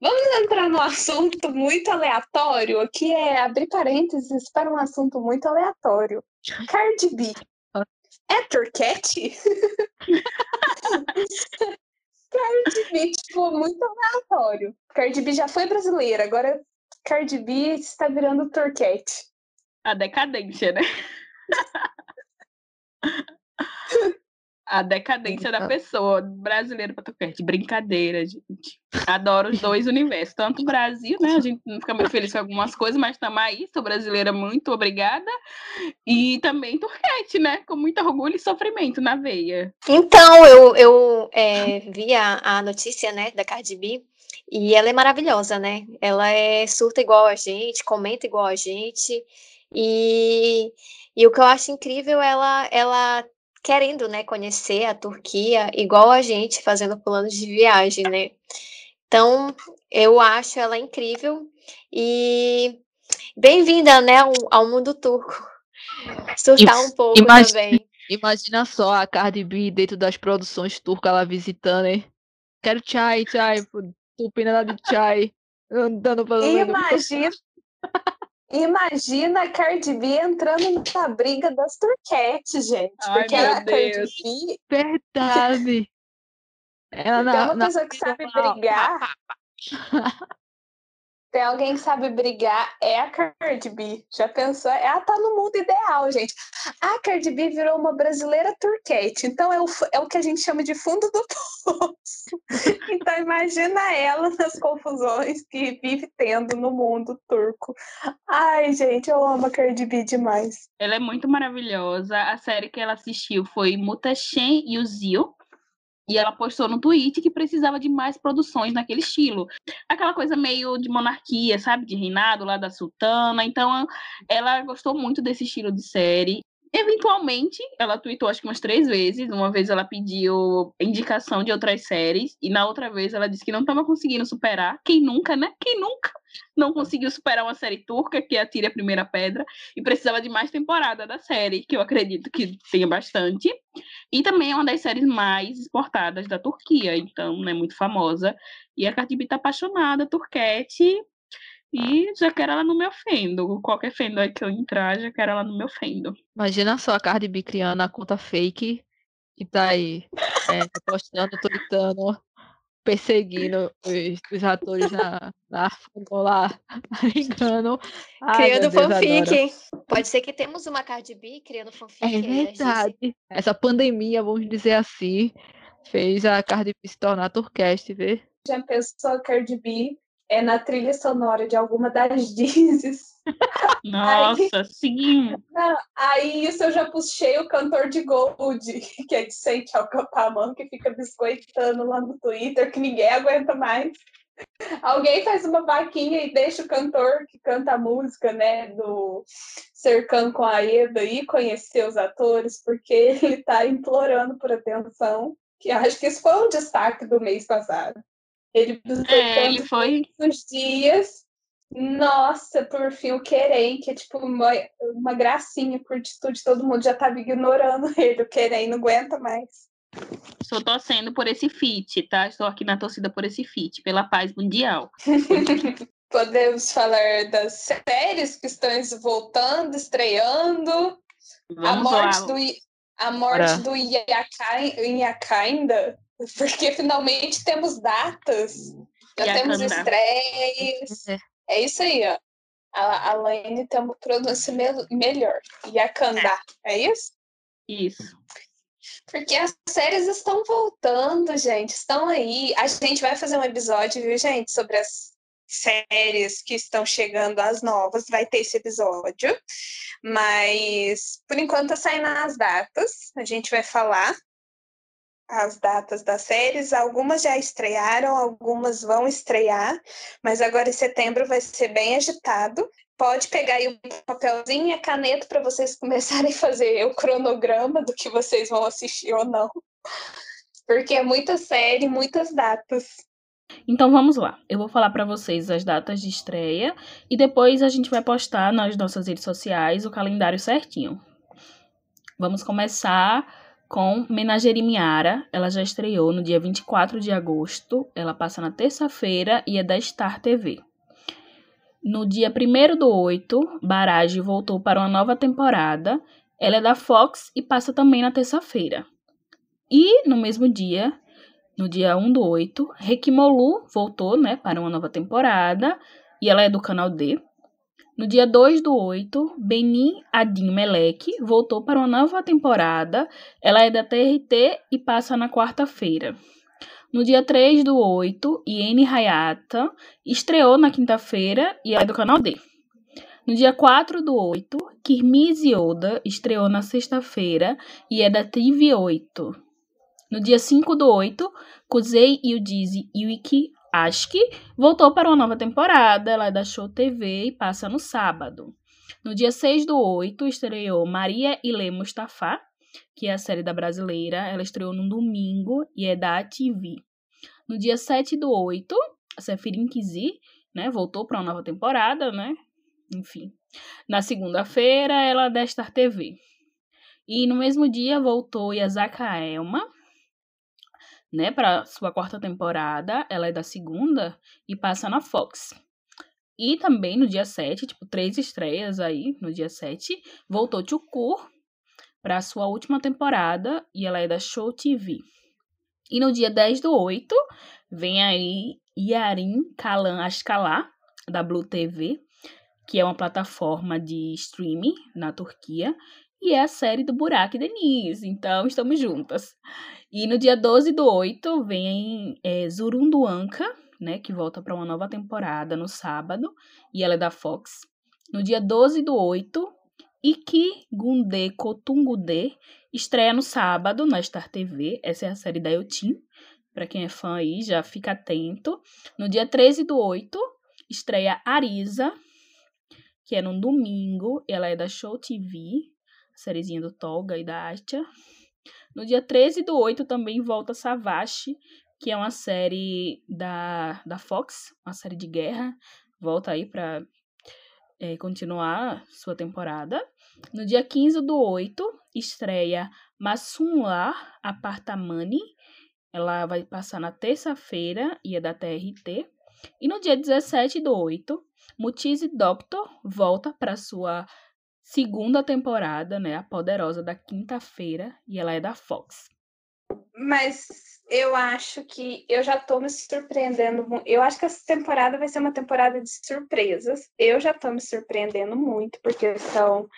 Vamos entrar num assunto muito aleatório, que é abrir parênteses para um assunto muito aleatório. Cardi B. É turquete? *laughs* Cardi B, tipo, muito aleatório. Cardi B já foi brasileira, agora Cardi B está virando turquete. A decadência, né? *laughs* A decadência da pessoa, brasileiro pra turquete. Brincadeira, gente. Adoro os dois universos. Tanto o Brasil, né? A gente fica muito feliz com algumas coisas, mas estamos aí. Sou brasileira, muito obrigada. E também turquete, né? Com muito orgulho e sofrimento na veia. Então, eu, eu é, vi a, a notícia, né, da Cardi B. E ela é maravilhosa, né? Ela é surta igual a gente, comenta igual a gente. E, e o que eu acho incrível, ela, ela querendo, né, conhecer a Turquia igual a gente, fazendo planos de viagem, né? Então, eu acho ela incrível e bem-vinda, né, ao, ao, mundo turco. *laughs* Surtar um pouco imagina, também. Imagina só a Cardi B dentro das produções turcas lá visitando, hein? Quero chai, chai, tupina de chai, andando pelo Imagina. *laughs* Imagina a Cardi B entrando na briga das turquetes, gente. Ai, porque a Cardi B. Verdade. *laughs* Ela na, é uma pessoa que sabe *laughs* brigar. *laughs* Tem alguém que sabe brigar, é a Cardi B. Já pensou? Ela tá no mundo ideal, gente. A Cardi B virou uma brasileira turquete. Então é o, é o que a gente chama de fundo do poço. *laughs* Então imagina ela nas confusões que vive tendo no mundo turco. Ai, gente, eu amo a Cardi B demais. Ela é muito maravilhosa. A série que ela assistiu foi Mutashen Yuzil e ela postou no tweet que precisava de mais produções naquele estilo. Aquela coisa meio de monarquia, sabe? De reinado lá da sultana. Então, ela gostou muito desse estilo de série. Eventualmente, ela tweetou acho que umas três vezes. Uma vez ela pediu indicação de outras séries, e na outra vez ela disse que não estava conseguindo superar. Quem nunca, né? Quem nunca não conseguiu superar uma série turca, que é Atire a Primeira Pedra, e precisava de mais temporada da série, que eu acredito que tenha bastante. E também é uma das séries mais exportadas da Turquia, então, né, muito famosa. E a Cardi B tá apaixonada, turquete, e já quero ela no meu fendo. Qualquer fendo aí que eu entrar, já quero ela no meu fendo. Imagina só a Cardi B criando a conta fake que tá aí é, postando, tweetando, perseguindo os, os atores na, na lá, *laughs* brincando. Criando fanfic. Pode ser que temos uma Cardi B criando fanfic. É verdade. Essa pandemia, vamos dizer assim, fez a Cardi B se tornar turqueste, vê? Já pensou a Cardi B é na trilha sonora de alguma das *laughs* Dizes. Nossa, aí, sim! Não, aí isso eu já puxei o cantor de Gold, que é de Sente Alcapamão, que fica biscoitando lá no Twitter, que ninguém aguenta mais. Alguém faz uma vaquinha e deixa o cantor que canta a música, né, do Cercando com a Eda e conhecer os atores, porque ele tá implorando por atenção. Que acho que isso foi um destaque do mês passado. Ele, é, ele foi os dias. Nossa, por fim, o Querem, que é tipo uma, uma gracinha por atitude, todo mundo já tava ignorando *laughs* ele. O Querem não aguenta mais. Estou torcendo por esse feat, tá? Estou aqui na torcida por esse feat, pela paz mundial. *laughs* Podemos falar das séries que estão voltando, estreando. Vamos a morte lá. do a morte do Yakainda, porque finalmente temos datas, já temos estreias. É. é isso aí, ó. A, a Laine tem uma pronúncia me melhor. Yakanda, é. é isso? Isso. Porque as séries estão voltando, gente. Estão aí. A gente vai fazer um episódio, viu, gente, sobre as séries que estão chegando, as novas. Vai ter esse episódio. Mas, por enquanto, tá saindo as datas. A gente vai falar as datas das séries. Algumas já estrearam, algumas vão estrear, mas agora em setembro vai ser bem agitado. Pode pegar aí um papelzinho e a caneta para vocês *laughs* começarem a fazer o cronograma do que vocês vão assistir ou não. Porque é muita série, muitas datas. Então vamos lá. Eu vou falar para vocês as datas de estreia e depois a gente vai postar nas nossas redes sociais o calendário certinho. Vamos começar com Menagerie Miara. Ela já estreou no dia 24 de agosto. Ela passa na terça-feira e é da Star TV. No dia 1 do 8, Barage voltou para uma nova temporada. Ela é da Fox e passa também na terça-feira. E no mesmo dia, no dia 1 do 8. Rekimolu voltou, né, para uma nova temporada, e ela é do canal D. No dia 2 do 8, Benin Adin Melek voltou para uma nova temporada. Ela é da TRT e passa na quarta-feira. No dia 3 do 8, Iene Hayata estreou na quinta-feira e é do canal D. No dia 4 do 8, Kirmizi Oda estreou na sexta-feira e é da TV8. No dia 5 do 8, Kuzei Yudizi Yuiki Ashki voltou para uma nova temporada, ela é da Show TV e passa no sábado. No dia 6 do 8, estreou Maria Ile Mustafa, que é a série da brasileira. Ela estreou no domingo e é da TV. No dia 7 do 8, a Sefirin Kizi, né, voltou para uma nova temporada, né? Enfim. Na segunda-feira, ela é da Star TV. E no mesmo dia voltou Yazaka Elma, né, para sua quarta temporada. Ela é da segunda e passa na Fox. E também no dia 7, tipo, três estreias aí no dia 7, voltou Chukur para sua última temporada e ela é da Show TV. E no dia 10 do 8, vem aí Yarin Kalan Ashkala, da Blue TV, que é uma plataforma de streaming na Turquia, e é a série do Burak Denise, então estamos juntas. E no dia 12 do 8 vem é, Zurunduanka, né, que volta para uma nova temporada no sábado, e ela é da Fox. No dia 12 do 8, Iki Gunde Kotungude estreia no sábado na Star TV, essa é a série da Eutin. Para quem é fã aí, já fica atento. No dia 13 do 8, estreia Arisa, que é no domingo, ela é da Show TV, a sériezinha do Tolga e da Astia. No dia 13 do 8 também volta Savashi, que é uma série da, da Fox, uma série de guerra. Volta aí para é, continuar sua temporada. No dia 15 do 8, estreia Masunla Apartamani. Ela vai passar na terça-feira e é da TRT. E no dia 17 do 8, Mutize Doctor volta para sua segunda temporada, né? A Poderosa da quinta-feira, e ela é da Fox. Mas eu acho que eu já tô me surpreendendo. Eu acho que essa temporada vai ser uma temporada de surpresas. Eu já tô me surpreendendo muito por questão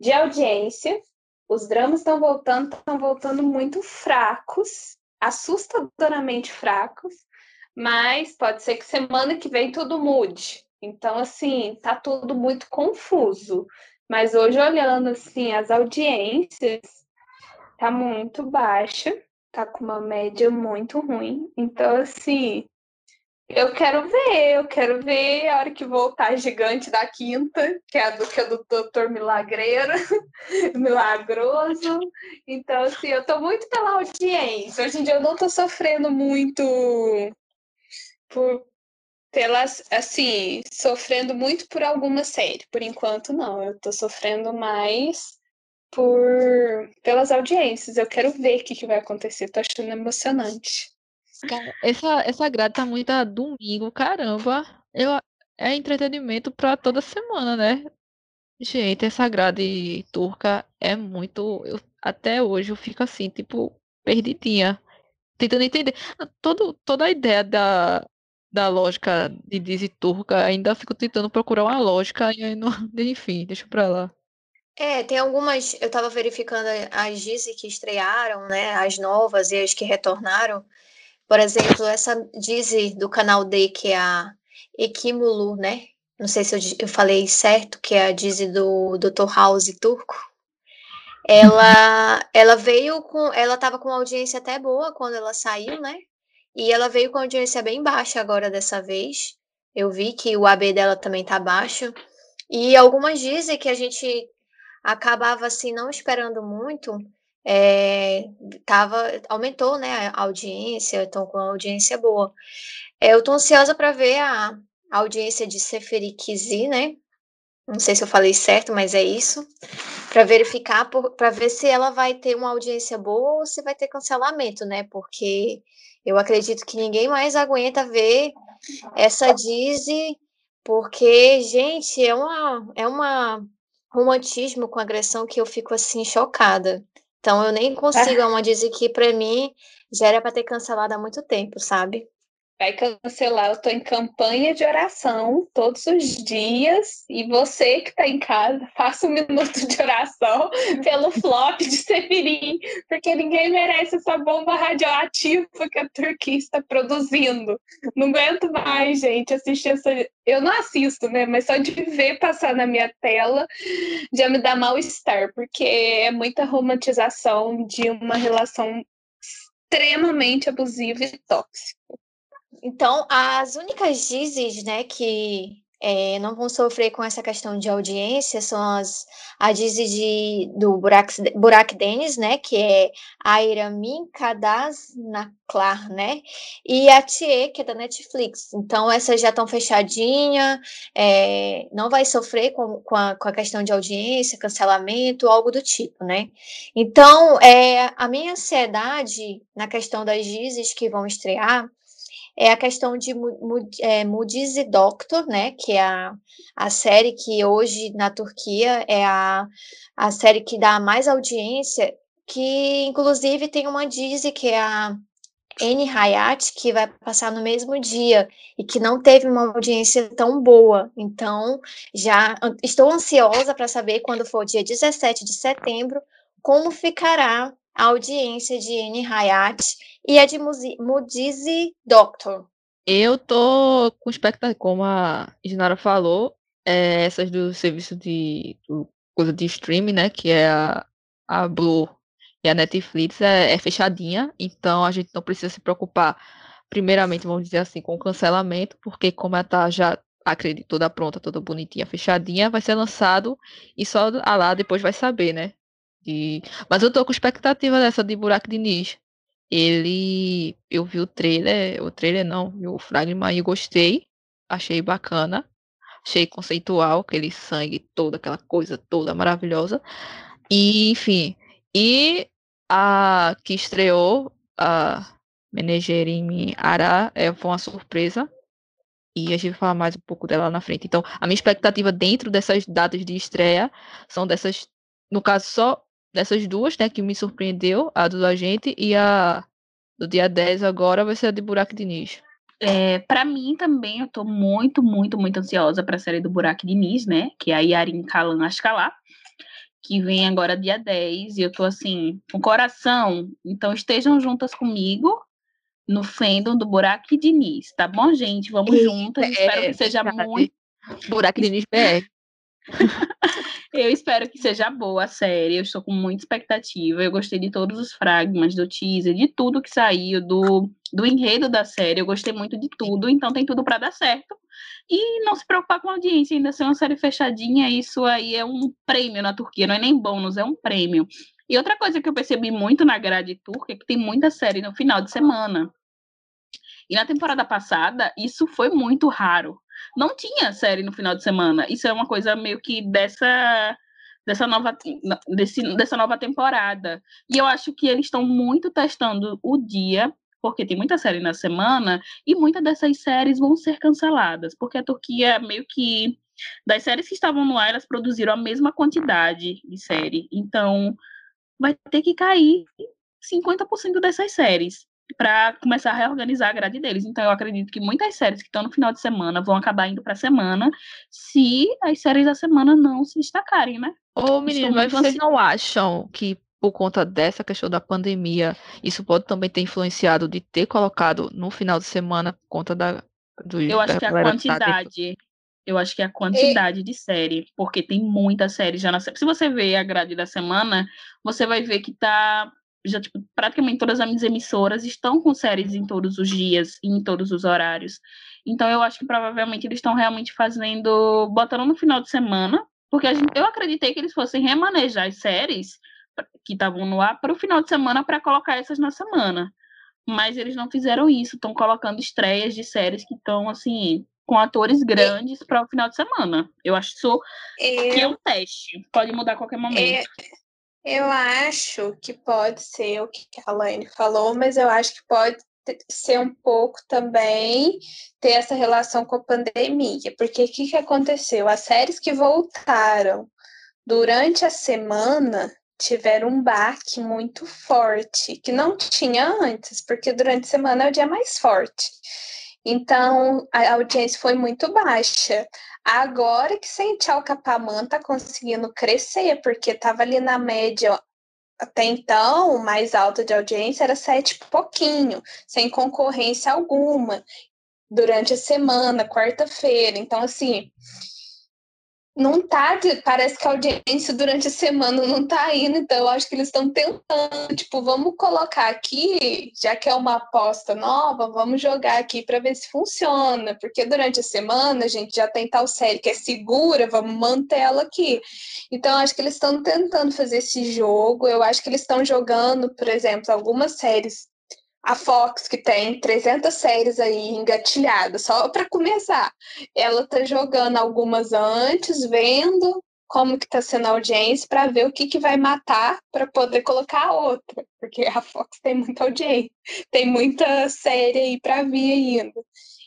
de audiência. Os dramas estão voltando, estão voltando muito fracos, assustadoramente fracos. Mas pode ser que semana que vem tudo mude. Então, assim, tá tudo muito confuso. Mas hoje, olhando assim, as audiências, tá muito baixa, tá com uma média muito ruim. Então, assim, eu quero ver, eu quero ver a hora que voltar gigante da quinta, que é a do que é do Doutor Milagreiro, *laughs* milagroso. Então, assim, eu tô muito pela audiência. Hoje em dia eu não tô sofrendo muito por pelas assim, sofrendo muito por alguma série. Por enquanto não, eu tô sofrendo mais por pelas audiências. Eu quero ver o que, que vai acontecer. Tô achando emocionante. Cara, essa, essa grade tá muito a domingo, caramba. Eu, é entretenimento pra toda semana, né? Gente, essa grade turca é muito. Eu, até hoje eu fico assim, tipo, perdidinha. Tentando entender. Todo, toda a ideia da, da lógica de Dizzy turca, ainda fico tentando procurar uma lógica e aí não. *laughs* Enfim, deixa pra lá. É, tem algumas. Eu tava verificando as Dizzy que estrearam, né? As novas e as que retornaram. Por exemplo, essa Dizzy do canal D, que é a Ekimulu, né? Não sei se eu, eu falei certo, que é a Dizzy do Dr. House turco. Ela, ela veio com. Ela tava com uma audiência até boa quando ela saiu, né? E ela veio com audiência bem baixa agora dessa vez. Eu vi que o AB dela também tá baixo. E algumas dizem que a gente acabava assim não esperando muito. É, tava, aumentou né, a audiência, estão com a audiência boa. É, eu estou ansiosa para ver a, a, audiência de Seferi Kizi, né? Não sei se eu falei certo, mas é isso. Para verificar, para ver se ela vai ter uma audiência boa ou se vai ter cancelamento, né? Porque eu acredito que ninguém mais aguenta ver essa Dizzy, porque, gente, é uma é uma romantismo com agressão que eu fico assim chocada. Então eu nem consigo, é uma Dizzy que para mim Já era para ter cancelado há muito tempo, sabe? Vai cancelar. Eu estou em campanha de oração todos os dias. E você que está em casa, *laughs* faça um minuto de oração pelo flop de Severin, porque ninguém merece essa bomba radioativa que a Turquia está produzindo. Não aguento mais, gente, assistir essa. Eu não assisto, né? Mas só de ver passar na minha tela já me dá mal-estar, porque é muita romantização de uma relação extremamente abusiva e tóxica. Então, as únicas dizes, né, que é, não vão sofrer com essa questão de audiência são as, a Dizzy de, do Burak, Burak né, que é a Iramin Kadaz Naklar, né, e a Tie, que é da Netflix. Então, essas já estão fechadinhas, é, não vai sofrer com, com, a, com a questão de audiência, cancelamento, algo do tipo, né. Então, é, a minha ansiedade na questão das Dizes que vão estrear é a questão de é, Moody's e Doctor, né, que é a, a série que hoje na Turquia é a, a série que dá mais audiência, que inclusive tem uma Dizzy que é a N Hayat, que vai passar no mesmo dia e que não teve uma audiência tão boa. Então, já estou ansiosa para saber quando for dia 17 de setembro como ficará a audiência de Anne Hayat e a de Mudizi Doctor. Eu tô com expectativa, como a Ginara falou, é, essas do serviço de do, coisa de streaming, né, que é a, a Blue e a Netflix, é, é fechadinha, então a gente não precisa se preocupar, primeiramente, vamos dizer assim, com o cancelamento, porque como ela tá já acredito, toda pronta, toda bonitinha, fechadinha, vai ser lançado e só a lá depois vai saber, né? E... Mas eu tô com expectativa dessa de Buraco de Nis. Ele. Eu vi o trailer, o trailer não, vi o fragment e gostei. Achei bacana. Achei conceitual, aquele sangue todo, aquela coisa toda maravilhosa. E, enfim. E a que estreou, a Menegerim Ara, é, foi uma surpresa. E a gente vai falar mais um pouco dela na frente. Então, a minha expectativa dentro dessas datas de estreia são dessas, no caso, só dessas duas, né, que me surpreendeu, a do agente e a do dia 10 agora vai ser a de Buraco de Nis. É, para mim também, eu tô muito, muito, muito ansiosa para a série do Buraco de Nis, né, que é a Yarin Kalan Ashkalá, que vem agora dia 10, e eu tô assim, com coração, então estejam juntas comigo no fandom do Buraco de Nis, tá bom, gente? Vamos juntas, espero que seja muito... Buraco de Nis BR. Eu espero que seja boa a série. Eu estou com muita expectativa. Eu gostei de todos os fragmentos do teaser, de tudo que saiu, do, do enredo da série. Eu gostei muito de tudo, então tem tudo para dar certo. E não se preocupar com a audiência, ainda ser uma série fechadinha, isso aí é um prêmio na Turquia, não é nem bônus, é um prêmio. E outra coisa que eu percebi muito na grade turca é que tem muita série no final de semana. E na temporada passada, isso foi muito raro não tinha série no final de semana. Isso é uma coisa meio que dessa dessa nova desse, dessa nova temporada. E eu acho que eles estão muito testando o dia, porque tem muita série na semana e muitas dessas séries vão ser canceladas, porque a Turquia meio que das séries que estavam no ar, elas produziram a mesma quantidade de série. Então, vai ter que cair 50% dessas séries para começar a reorganizar a grade deles. Então, eu acredito que muitas séries que estão no final de semana vão acabar indo para a semana, se as séries da semana não se destacarem, né? Ô, menino, mas vocês não acham que por conta dessa questão da pandemia, isso pode também ter influenciado de ter colocado no final de semana por conta da do Eu acho que a quantidade eu acho que é a quantidade e... de série, porque tem muita série já na. Se você ver a grade da semana, você vai ver que tá já tipo, praticamente todas as minhas emissoras estão com séries em todos os dias e em todos os horários. Então eu acho que provavelmente eles estão realmente fazendo, botando no final de semana, porque gente, eu acreditei que eles fossem remanejar as séries que estavam no ar para o final de semana para colocar essas na semana. Mas eles não fizeram isso, estão colocando estreias de séries que estão assim com atores grandes para o final de semana. Eu acho isso eu... que é um teste, pode mudar a qualquer momento. Eu acho que pode ser o que a Laine falou, mas eu acho que pode ser um pouco também ter essa relação com a pandemia, porque o que, que aconteceu? As séries que voltaram durante a semana tiveram um baque muito forte, que não tinha antes, porque durante a semana é o dia mais forte. Então, a audiência foi muito baixa. Agora que Sentinel Capamã está conseguindo crescer, porque estava ali na média até então, o mais alto de audiência era sete pouquinho, sem concorrência alguma, durante a semana, quarta-feira. Então, assim, não tá, parece que a audiência durante a semana não tá indo, então eu acho que eles estão tentando, tipo, vamos colocar aqui, já que é uma aposta nova, vamos jogar aqui para ver se funciona, porque durante a semana a gente já tem tal série que é segura, vamos manter ela aqui. Então acho que eles estão tentando fazer esse jogo, eu acho que eles estão jogando, por exemplo, algumas séries a Fox, que tem 300 séries aí engatilhadas, só para começar. Ela tá jogando algumas antes, vendo como que tá sendo a audiência para ver o que, que vai matar para poder colocar a outra, porque a Fox tem muita audiência, tem muita série aí para vir ainda.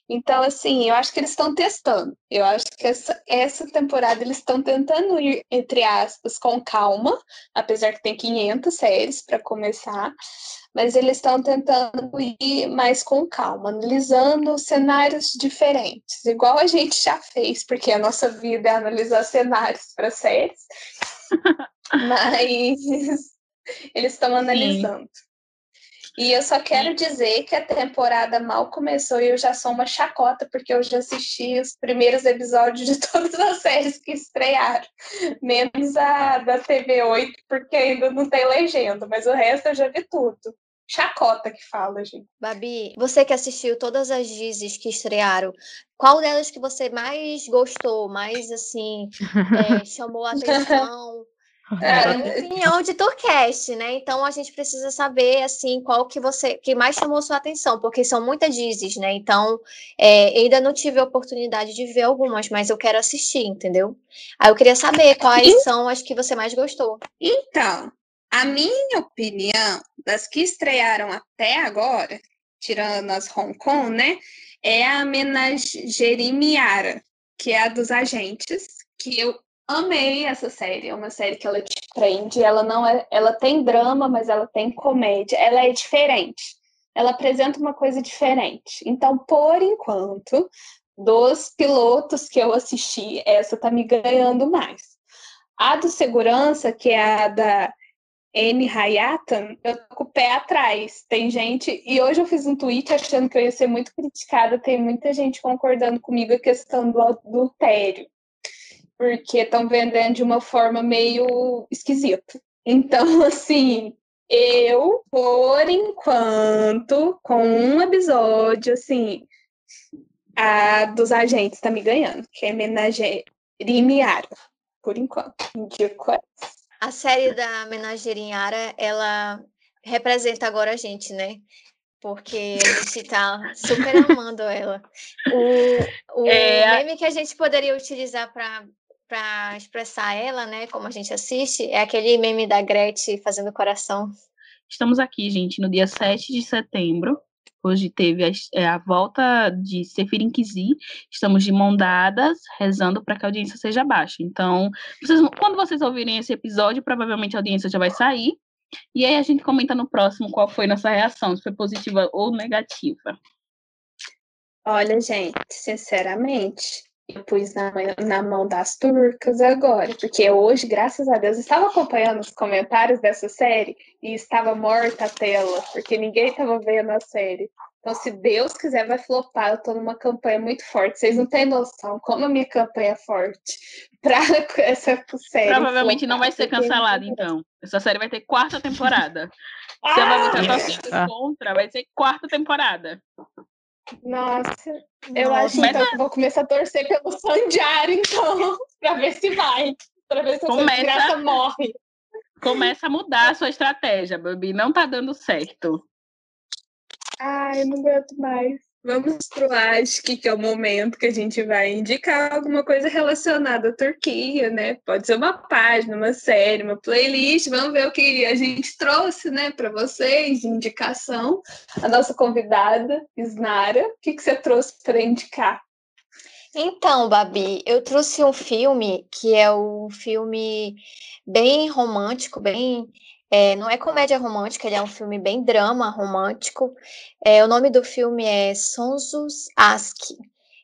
Então, assim, eu acho que eles estão testando. Eu acho que essa, essa temporada eles estão tentando ir, entre aspas, com calma, apesar que tem 500 séries para começar, mas eles estão tentando ir mais com calma, analisando cenários diferentes, igual a gente já fez, porque a nossa vida é analisar cenários para séries, *laughs* mas eles estão analisando. E eu só quero dizer que a temporada mal começou e eu já sou uma chacota, porque eu já assisti os primeiros episódios de *laughs* todas as séries que estrearam, menos a da TV 8, porque ainda não tem legenda, mas o resto eu já vi tudo. Chacota que fala, gente. Babi, você que assistiu todas as Dizes que estrearam, qual delas que você mais gostou, mais assim, é, *laughs* chamou a atenção? *laughs* É, é opinião de Turcast, né? Então a gente precisa saber assim qual que você que mais chamou sua atenção, porque são muitas dizes, né? Então é, ainda não tive a oportunidade de ver algumas, mas eu quero assistir, entendeu? Aí eu queria saber quais são as que você mais gostou. Então, a minha opinião das que estrearam até agora, tirando as Hong Kong, né? É a Menagerie Miara, que é a dos agentes, que eu amei essa série. É uma série que ela te prende. Ela não é, ela tem drama, mas ela tem comédia. Ela é diferente. Ela apresenta uma coisa diferente. Então, por enquanto, dos pilotos que eu assisti, essa tá me ganhando mais. A do segurança, que é a da Anne Hayatan, eu tô com o pé atrás. Tem gente. E hoje eu fiz um tweet achando que eu ia ser muito criticada. Tem muita gente concordando comigo a questão do adultério porque estão vendendo de uma forma meio esquisita. Então, *laughs* assim, eu, por enquanto, com um episódio, assim, a dos agentes tá me ganhando, que é Menagerie Miara, por enquanto. Indico essa. A série da Menagerie Miara, ela representa agora a gente, né? Porque a gente tá super amando ela. O, o é... meme que a gente poderia utilizar para para expressar ela, né, como a gente assiste, é aquele meme da Gretchen fazendo coração. Estamos aqui, gente, no dia 7 de setembro. Hoje teve a, é, a volta de Sefirin Kizi. Estamos de mão dadas, rezando para que a audiência seja baixa. Então, vocês, quando vocês ouvirem esse episódio, provavelmente a audiência já vai sair. E aí a gente comenta no próximo qual foi nossa reação, se foi positiva ou negativa. Olha, gente, sinceramente, eu pus na, na mão das turcas agora, porque hoje, graças a Deus, estava acompanhando os comentários dessa série e estava morta a tela, porque ninguém estava vendo a série. Então, se Deus quiser, vai flopar. Eu estou numa campanha muito forte. Vocês não têm noção como a minha campanha é forte *laughs* para *laughs* essa série. Provavelmente flopar, não vai ser cancelada, então. Essa série vai ter quarta temporada. *laughs* Ah! Se ela vai contra, vai ser quarta temporada. Nossa, eu Nossa, acho então, que vou começar a torcer pelo *laughs* Sandiário, então, *laughs* para ver se vai. Para ver se Começa... essa desgraça morre. Começa a mudar a sua estratégia, Babi. Não tá dando certo. Ai, eu não aguento mais. Vamos pro Acho que é o momento que a gente vai indicar alguma coisa relacionada à Turquia, né? Pode ser uma página, uma série, uma playlist. Vamos ver o que a gente trouxe, né, para vocês de indicação. A nossa convidada, Isnara, o que, que você trouxe para indicar? Então, Babi, eu trouxe um filme que é um filme bem romântico, bem. É, não é comédia romântica, ele é um filme bem drama romântico. É, o nome do filme é Sonsos Aski,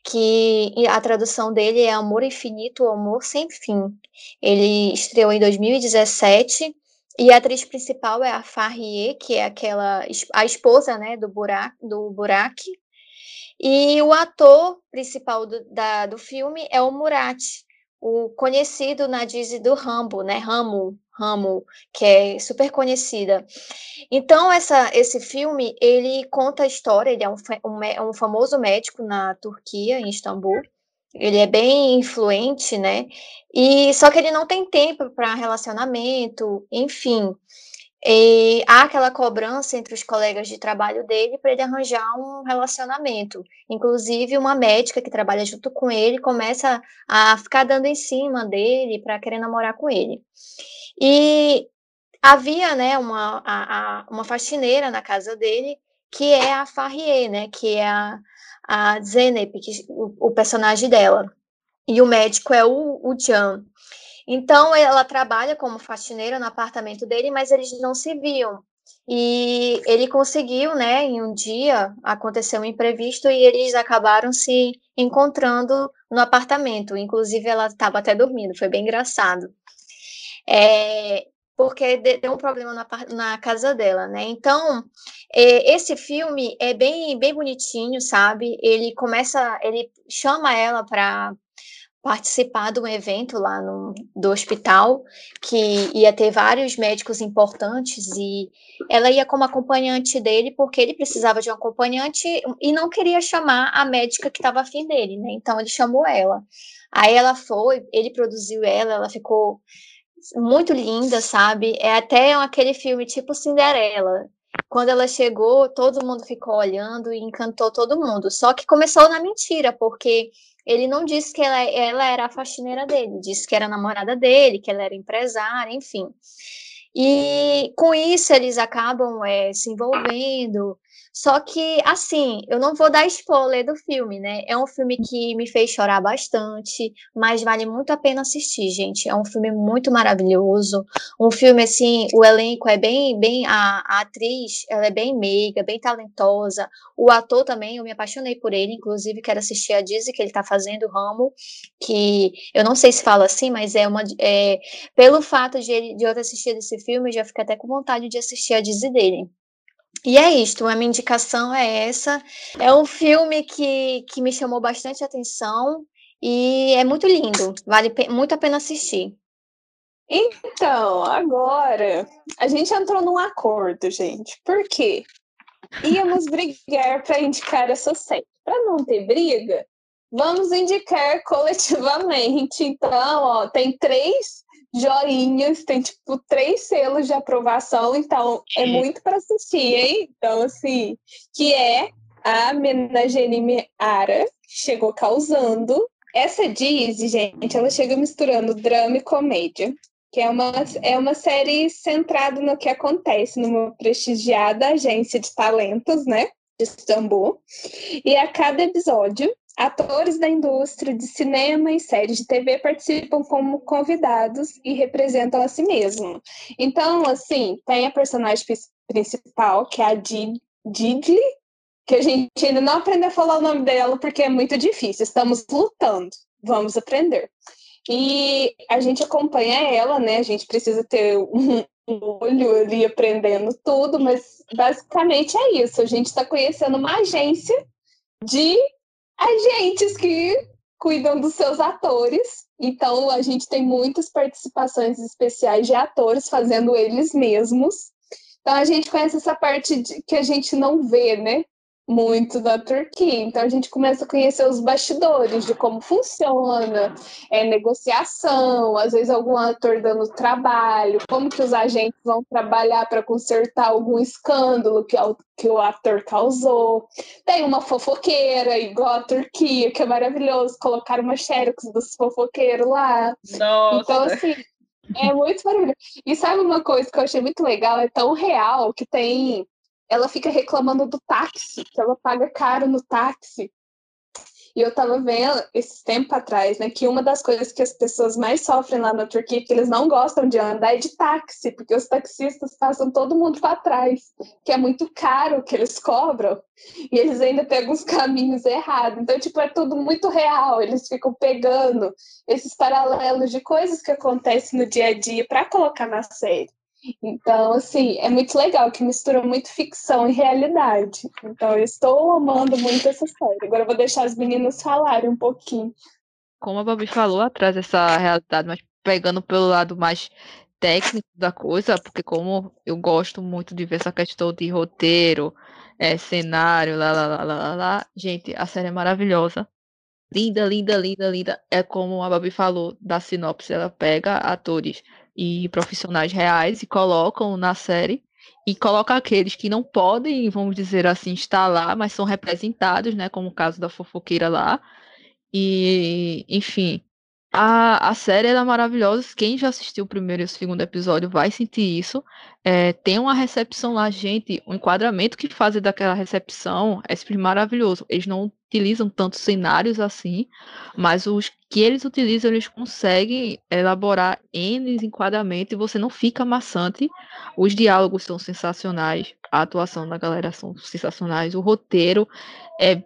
que a tradução dele é Amor Infinito, Amor Sem Fim. Ele estreou em 2017 e a atriz principal é a Farrier, que é aquela a esposa, né, do Burak, do Burak. E o ator principal do, da, do filme é o Murat, o conhecido na Disney do Rambo, né? Ramo, Ramo, que é super conhecida. Então, essa, esse filme, ele conta a história, ele é um, um, um famoso médico na Turquia, em Istambul, ele é bem influente, né? E só que ele não tem tempo para relacionamento, enfim. E há aquela cobrança entre os colegas de trabalho dele para ele arranjar um relacionamento. Inclusive, uma médica que trabalha junto com ele começa a ficar dando em cima dele para querer namorar com ele. E havia né, uma, a, a, uma faxineira na casa dele, que é a Farrier, né, que é a, a Zenep, que, o, o, personagem dela. E o médico é o, o Jan. Então, ela trabalha como faxineira no apartamento dele, mas eles não se viam. E ele conseguiu, né, em um dia, aconteceu um imprevisto e eles acabaram se encontrando no apartamento. Inclusive, ela estava até dormindo, foi bem engraçado. É, porque deu um problema na, na casa dela, né? Então, é, esse filme é bem, bem bonitinho, sabe? Ele começa, ele chama ela para participar de um evento lá no, do hospital, que ia ter vários médicos importantes, e ela ia como acompanhante dele, porque ele precisava de um acompanhante e não queria chamar a médica que estava afim dele, né? Então ele chamou ela. Aí ela foi, ele produziu ela, ela ficou muito linda, sabe? É até aquele filme tipo Cinderela. Quando ela chegou, todo mundo ficou olhando e encantou todo mundo. Só que começou na mentira, porque ele não disse que ela, ela era a faxineira dele, disse que era namorada dele, que ela era empresária, enfim. E com isso eles acabam é, se envolvendo, só que, assim, eu não vou dar spoiler do filme, né? É um filme que me fez chorar bastante, mas vale muito a pena assistir, gente. É um filme muito maravilhoso. Um filme, assim, o elenco é bem, bem, a, a atriz, ela é bem meiga, bem talentosa. O ator também, eu me apaixonei por ele, inclusive quero assistir a Disney que ele tá fazendo, Ramo, que eu não sei se fala assim, mas é uma. É, pelo fato de, ele, de eu ter assistido esse filme, eu já fico até com vontade de assistir a Disney dele. E é isto, a minha indicação é essa. É um filme que, que me chamou bastante atenção e é muito lindo, vale muito a pena assistir. Então, agora a gente entrou num acordo, gente. Por quê? Íamos brigar para indicar essa série. Para não ter briga, vamos indicar coletivamente. Então, ó, tem três joinhas, tem tipo três selos de aprovação, então é muito para assistir, hein? Então, assim, que é a Menagerie Ara, chegou causando. Essa Disney, gente, ela chega misturando drama e comédia, que é uma, é uma série centrada no que acontece numa prestigiada agência de talentos, né? De Istambul. E a cada episódio Atores da indústria de cinema e séries de TV participam como convidados e representam a si mesmos. Então, assim, tem a personagem principal, que é a Didley, que a gente ainda não aprendeu a falar o nome dela porque é muito difícil. Estamos lutando, vamos aprender. E a gente acompanha ela, né? A gente precisa ter um, olho ali aprendendo tudo, mas basicamente é isso. A gente está conhecendo uma agência de agentes que cuidam dos seus atores. Então, a gente tem muitas participações especiais de atores fazendo eles mesmos. Então, a gente conhece essa parte de, que a gente não vê, né? Muito da Turquia. Então a gente começa a conhecer os bastidores de como funciona, é negociação, às vezes algum ator dando trabalho, como que os agentes vão trabalhar para consertar algum escândalo que, que o ator causou. Tem uma fofoqueira, igual a Turquia, que é maravilhoso, colocar uma xerox dos fofoqueiros lá. Nossa. Então, assim, é muito maravilhoso. E sabe uma coisa que eu achei muito legal? É tão real que tem ela fica reclamando do táxi, que ela paga caro no táxi. E eu tava vendo esse tempo atrás, né, que uma das coisas que as pessoas mais sofrem lá na Turquia que eles não gostam de andar é de táxi, porque os taxistas passam todo mundo para trás, que é muito caro que eles cobram, e eles ainda pegam os *laughs* caminhos errados. Então, tipo, é tudo muito real, eles ficam pegando esses paralelos de coisas que acontecem no dia a dia para colocar na série. Então, assim, é muito legal que mistura muito ficção e realidade. Então, eu estou amando muito essa série. Agora eu vou deixar as meninas falarem um pouquinho. Como a Babi falou, atrás dessa realidade, mas pegando pelo lado mais técnico da coisa, porque como eu gosto muito de ver essa questão de roteiro, é, cenário, lá, lá, lá, lá, lá, gente, a série é maravilhosa. Linda, linda, linda, linda. É como a Babi falou da sinopse, ela pega atores e profissionais reais e colocam na série e coloca aqueles que não podem, vamos dizer assim, estar lá, mas são representados, né, como o caso da fofoqueira lá. E, enfim, a, a série é maravilhosa. Quem já assistiu o primeiro e o segundo episódio vai sentir isso. É, tem uma recepção lá, gente. O enquadramento que fazem daquela recepção é maravilhoso. Eles não utilizam tantos cenários assim, mas os que eles utilizam, eles conseguem elaborar N enquadramentos e você não fica maçante. Os diálogos são sensacionais, a atuação da galera são sensacionais, o roteiro é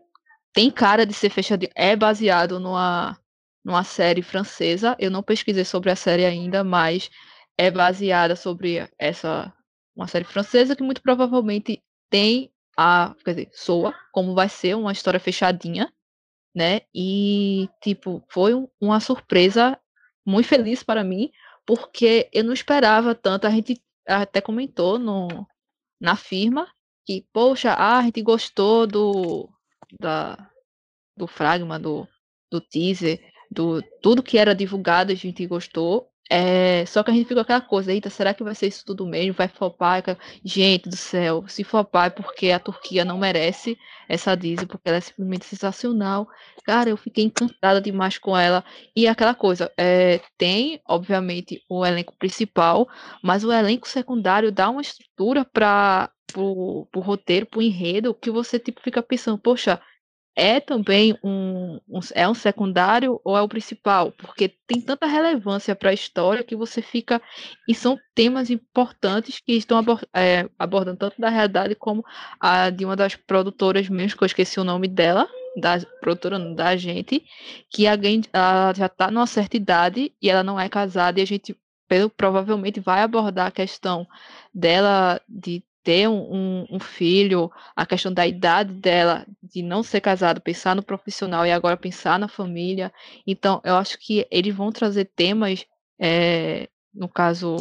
tem cara de ser fechadinho, é baseado numa numa série francesa. Eu não pesquisei sobre a série ainda, mas é baseada sobre essa uma série francesa que muito provavelmente tem a, quer dizer, soa como vai ser uma história fechadinha, né? E tipo, foi um, uma surpresa muito feliz para mim, porque eu não esperava tanto. A gente até comentou no na firma que, poxa, ah, a gente gostou do da do fragma do do teaser do tudo que era divulgado, a gente gostou. É, só que a gente ficou aquela coisa, eita, será que vai ser isso tudo mesmo? Vai flopar? Gente do céu, se flopar é porque a Turquia não merece essa Disney, porque ela é simplesmente sensacional. Cara, eu fiquei encantada demais com ela. E aquela coisa, é, tem, obviamente, o elenco principal, mas o elenco secundário dá uma estrutura para pro roteiro, pro enredo, que você tipo fica pensando, poxa, é também um, um, é um secundário ou é o principal? Porque tem tanta relevância para a história que você fica. E são temas importantes que estão abor é, abordando tanto da realidade como a de uma das produtoras mesmo, que eu esqueci o nome dela, da produtora da gente, que alguém ela já está numa certa idade e ela não é casada, e a gente pelo, provavelmente vai abordar a questão dela de ter um, um, filho, a questão da idade dela, de não ser casado, pensar no profissional e agora pensar na família. Então, eu acho que eles vão trazer temas, é, no caso,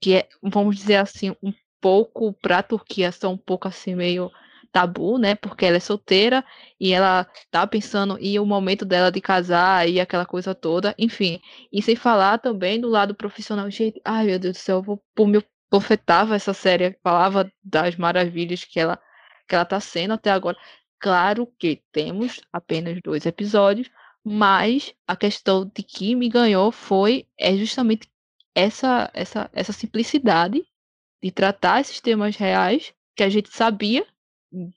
que é, vamos dizer assim, um pouco para a Turquia, são um pouco assim, meio tabu, né? Porque ela é solteira e ela tá pensando e o momento dela de casar e aquela coisa toda, enfim. E sem falar também do lado profissional, gente, ai meu Deus do céu, eu vou pôr meu profetava essa série, falava das maravilhas que ela que ela está sendo até agora. Claro que temos apenas dois episódios, mas a questão de que me ganhou foi é justamente essa essa essa simplicidade de tratar esses temas reais que a gente sabia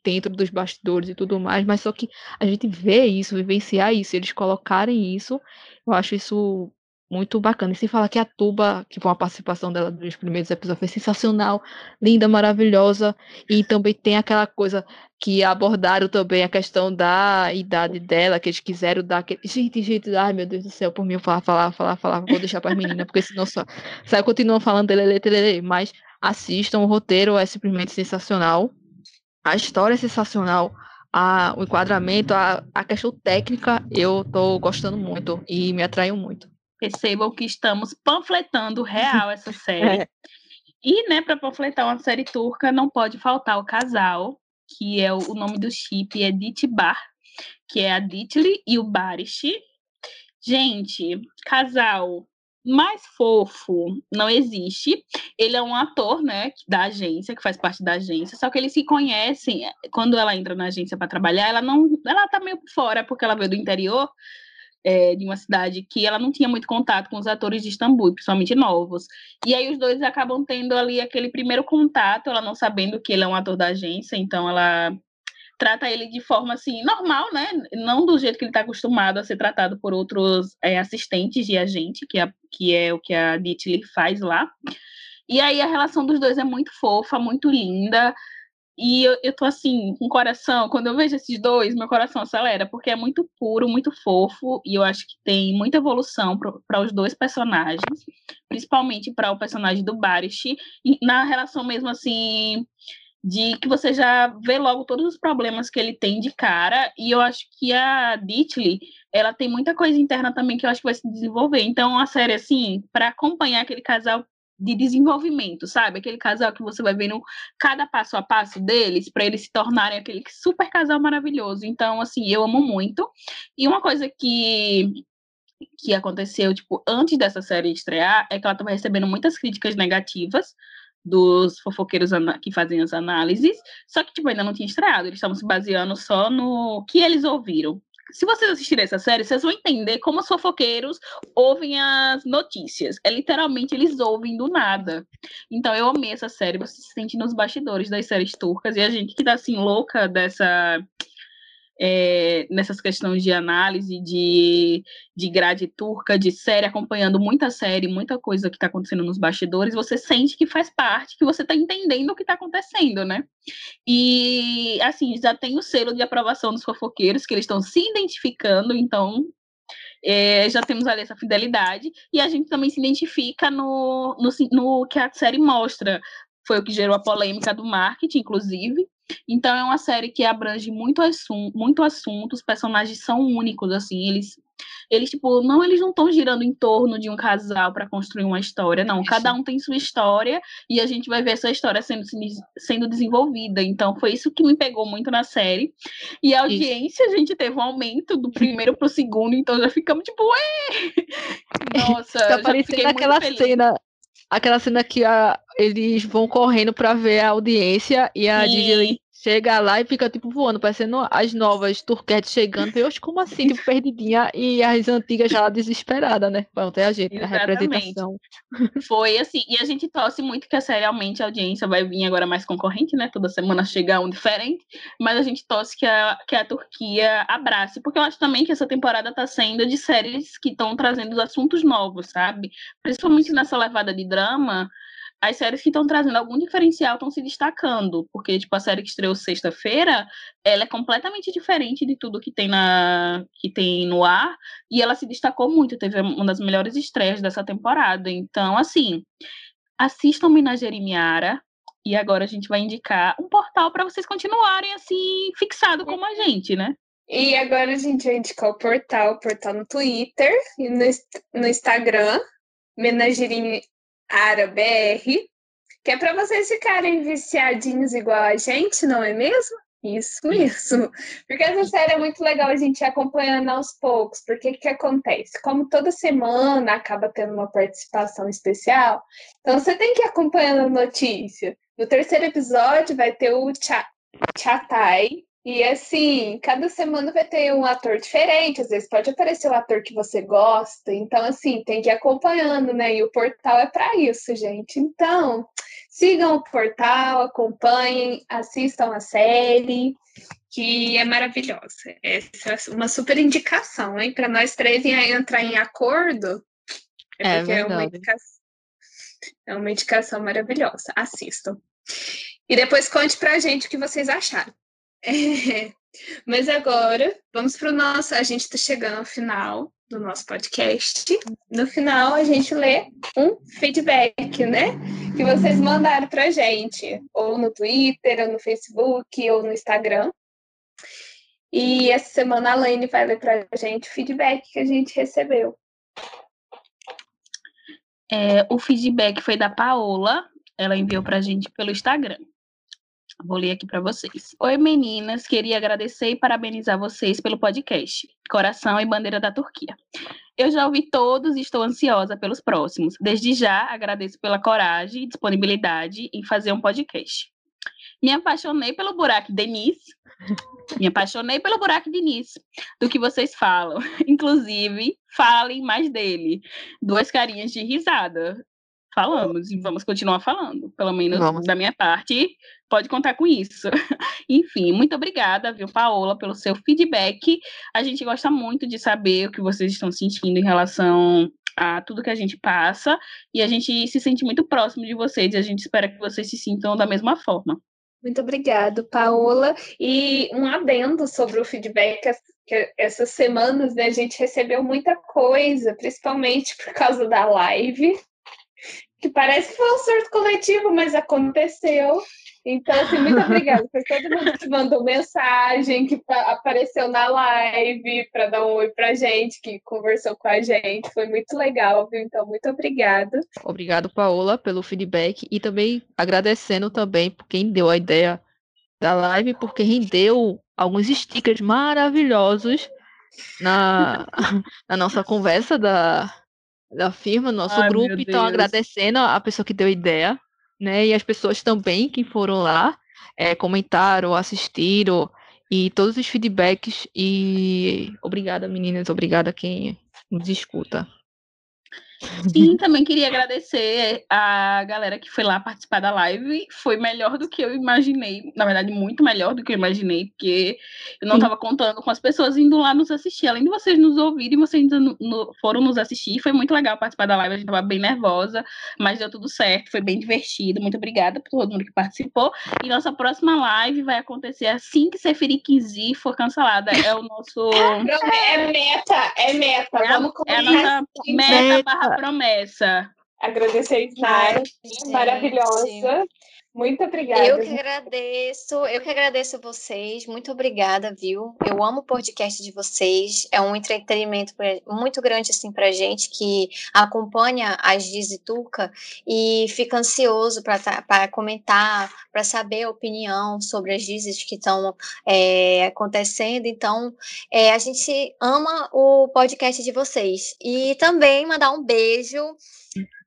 dentro dos bastidores e tudo mais, mas só que a gente vê isso, vivenciar isso, eles colocarem isso, eu acho isso muito bacana. E sem falar que a Tuba, que foi uma participação dela nos primeiros episódios, foi sensacional, linda, maravilhosa. E também tem aquela coisa que abordaram também a questão da idade dela, que eles quiseram dar aquele. Gente, gente, ai meu Deus do céu, por mim eu falar, falar, falar, falar, vou deixar para as meninas, porque senão só. *laughs* Sai, continuam falando dele, mas assistam, o roteiro é simplesmente sensacional. A história é sensacional. A, o enquadramento, a, a questão técnica, eu tô gostando muito e me atraiu muito percebam que estamos panfletando real essa *laughs* série. É. E, né, para panfletar uma série turca, não pode faltar o casal, que é o, o nome do chip é Ditbar, que é a Ditli e o Barish. Gente, casal mais fofo não existe. Ele é um ator, né, da agência, que faz parte da agência, só que eles se conhecem. Quando ela entra na agência para trabalhar, ela não, ela tá meio fora porque ela veio do interior, é, de uma cidade que ela não tinha muito contato com os atores de Istambul, principalmente novos. E aí os dois acabam tendo ali aquele primeiro contato, ela não sabendo que ele é um ator da agência, então ela trata ele de forma assim, normal, né? Não do jeito que ele está acostumado a ser tratado por outros é, assistentes de agente, que é, que é o que a Ditley faz lá. E aí a relação dos dois é muito fofa, muito linda. E eu, eu tô assim, com coração, quando eu vejo esses dois, meu coração acelera, porque é muito puro, muito fofo, e eu acho que tem muita evolução para os dois personagens, principalmente para o personagem do Barish, na relação mesmo assim, de que você já vê logo todos os problemas que ele tem de cara, e eu acho que a Ditley, ela tem muita coisa interna também que eu acho que vai se desenvolver. Então, a série, assim, para acompanhar aquele casal de desenvolvimento, sabe? Aquele casal que você vai vendo cada passo a passo deles para eles se tornarem aquele super casal maravilhoso. Então, assim, eu amo muito. E uma coisa que que aconteceu, tipo, antes dessa série estrear, é que ela estava recebendo muitas críticas negativas dos fofoqueiros que fazem as análises, só que, tipo, ainda não tinha estreado, eles estavam se baseando só no que eles ouviram se vocês assistirem essa série, vocês vão entender como os fofoqueiros ouvem as notícias. É literalmente eles ouvem do nada. Então eu amei essa série, você se sente nos bastidores das séries turcas e a gente que tá assim louca dessa é, nessas questões de análise, de, de grade turca, de série, acompanhando muita série, muita coisa que está acontecendo nos bastidores, você sente que faz parte, que você está entendendo o que está acontecendo, né? E, assim, já tem o selo de aprovação dos fofoqueiros, que eles estão se identificando, então é, já temos ali essa fidelidade, e a gente também se identifica no, no, no que a série mostra. Foi o que gerou a polêmica do marketing, inclusive, então é uma série que abrange muito, assum muito assunto, os personagens são únicos, assim, eles eles tipo, não, eles não estão girando em torno de um casal para construir uma história, não. Cada um tem sua história e a gente vai ver essa história sendo, sendo desenvolvida. Então foi isso que me pegou muito na série. E a audiência, isso. a gente teve um aumento do primeiro pro segundo, então já ficamos tipo, ué! *laughs* Nossa, Fica parecendo aquela cena aquela cena que a, eles vão correndo para ver a audiência e a Disney chega lá e fica tipo voando, parecendo as novas turquetes chegando. Eu acho como assim, tipo, perdidinha e as antigas já desesperadas, né? Pronto, é a gente, Exatamente. a representação. Foi assim, e a gente torce muito que a série aumente a audiência, vai vir agora mais concorrente, né? Toda semana chega um diferente, mas a gente torce que a, que a Turquia abrace, porque eu acho também que essa temporada tá sendo de séries que estão trazendo assuntos novos, sabe? Principalmente nessa levada de drama as séries que estão trazendo algum diferencial estão se destacando, porque tipo a série que estreou sexta-feira, ela é completamente diferente de tudo que tem na que tem no ar e ela se destacou muito, teve uma das melhores estreias dessa temporada. Então, assim, assistam Minagerie Miara e agora a gente vai indicar um portal para vocês continuarem assim fixado como a gente, né? E agora a gente vai indicar o portal, o portal no Twitter e no, no Instagram, Menagerie AraBR, que é para vocês ficarem viciadinhos igual a gente, não é mesmo? Isso mesmo. Porque essa série é muito legal a gente acompanhando aos poucos. Porque o que acontece? Como toda semana acaba tendo uma participação especial, então você tem que ir acompanhando a notícia. No terceiro episódio vai ter o Chatai, e assim, cada semana vai ter um ator diferente, às vezes pode aparecer o ator que você gosta, então assim, tem que ir acompanhando, né? E o portal é para isso, gente. Então, sigam o portal, acompanhem, assistam a série, que é maravilhosa. Essa é uma super indicação, hein? Para nós três entrar em acordo, é, é, é uma indicação, é uma indicação maravilhosa. Assistam. E depois conte pra gente o que vocês acharam. *laughs* Mas agora, vamos para o nosso. A gente está chegando ao final do nosso podcast. No final, a gente lê um feedback, né? Que vocês mandaram para a gente, ou no Twitter, ou no Facebook, ou no Instagram. E essa semana a Laine vai ler para a gente o feedback que a gente recebeu. É, o feedback foi da Paola, ela enviou para a gente pelo Instagram. Vou ler aqui para vocês. Oi, meninas. Queria agradecer e parabenizar vocês pelo podcast Coração e Bandeira da Turquia. Eu já ouvi todos e estou ansiosa pelos próximos. Desde já, agradeço pela coragem e disponibilidade em fazer um podcast. Me apaixonei pelo Buraco Denise. Me apaixonei pelo Buraco Denise, do que vocês falam. *laughs* Inclusive, falem mais dele. Duas carinhas de risada. Falamos e vamos continuar falando. Pelo menos vamos. da minha parte, pode contar com isso. *laughs* Enfim, muito obrigada, viu, Paola, pelo seu feedback. A gente gosta muito de saber o que vocês estão sentindo em relação a tudo que a gente passa e a gente se sente muito próximo de vocês e a gente espera que vocês se sintam da mesma forma. Muito obrigado, Paola. E um adendo sobre o feedback, que essas semanas né, a gente recebeu muita coisa, principalmente por causa da live, que parece que foi um surto coletivo, mas aconteceu. Então, assim, muito *laughs* obrigada por todo mundo que mandou mensagem, que apareceu na live para dar um oi pra gente, que conversou com a gente. Foi muito legal, viu? Então, muito obrigada. Obrigado, Paola, pelo feedback e também agradecendo também por quem deu a ideia da live, porque rendeu alguns stickers maravilhosos na, *laughs* na nossa conversa da, da firma, no nosso Ai, grupo. Então, agradecendo a pessoa que deu a ideia né? E as pessoas também que foram lá é, comentaram, assistiram e todos os feedbacks. E obrigada, meninas, obrigada a quem nos escuta. Sim, *laughs* também queria agradecer a galera que foi lá participar da live. Foi melhor do que eu imaginei. Na verdade, muito melhor do que eu imaginei, porque eu não estava contando com as pessoas indo lá nos assistir. Além de vocês nos ouvirem, vocês foram nos assistir. Foi muito legal participar da live. A gente estava bem nervosa, mas deu tudo certo. Foi bem divertido. Muito obrigada por todo mundo que participou. E nossa próxima live vai acontecer assim que Seferic Z for cancelada. É o nosso. *laughs* É meta, é meta. É Vamos é a nossa meta barra promessa. Agradecer Nara, maravilhosa. Muito obrigada. Eu que agradeço, eu que agradeço vocês. Muito obrigada, viu? Eu amo o podcast de vocês. É um entretenimento muito grande assim pra gente que acompanha a Giz e Tuca e fica ansioso para tá, comentar, para saber a opinião sobre as Gizes que estão é, acontecendo. Então, é, a gente ama o podcast de vocês. E também mandar um beijo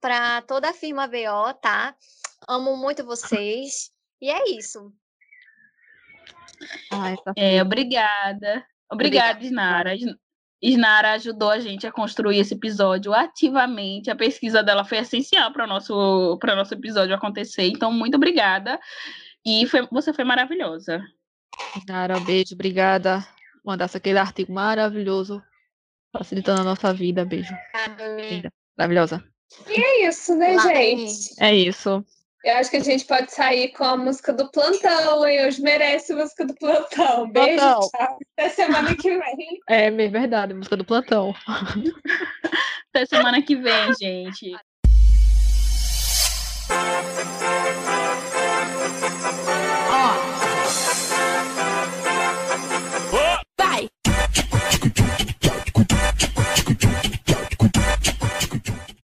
para toda a firma VO, tá? Amo muito vocês. E é isso. Ai, tá é, obrigada. Obrigada, Isnara. Isnara ajudou a gente a construir esse episódio ativamente. A pesquisa dela foi essencial para o nosso, nosso episódio acontecer. Então, muito obrigada. E foi, você foi maravilhosa. Isnara, um beijo, obrigada. Mandasse aquele artigo maravilhoso, facilitando a nossa vida. Beijo. Maravilhosa. E é isso, né, Lá, gente? É isso. Eu acho que a gente pode sair com a música do plantão, e hoje merece a música do plantão. Beijo, plantão. tchau. Até semana que vem. É, é verdade, música do plantão. Até semana que vem, gente.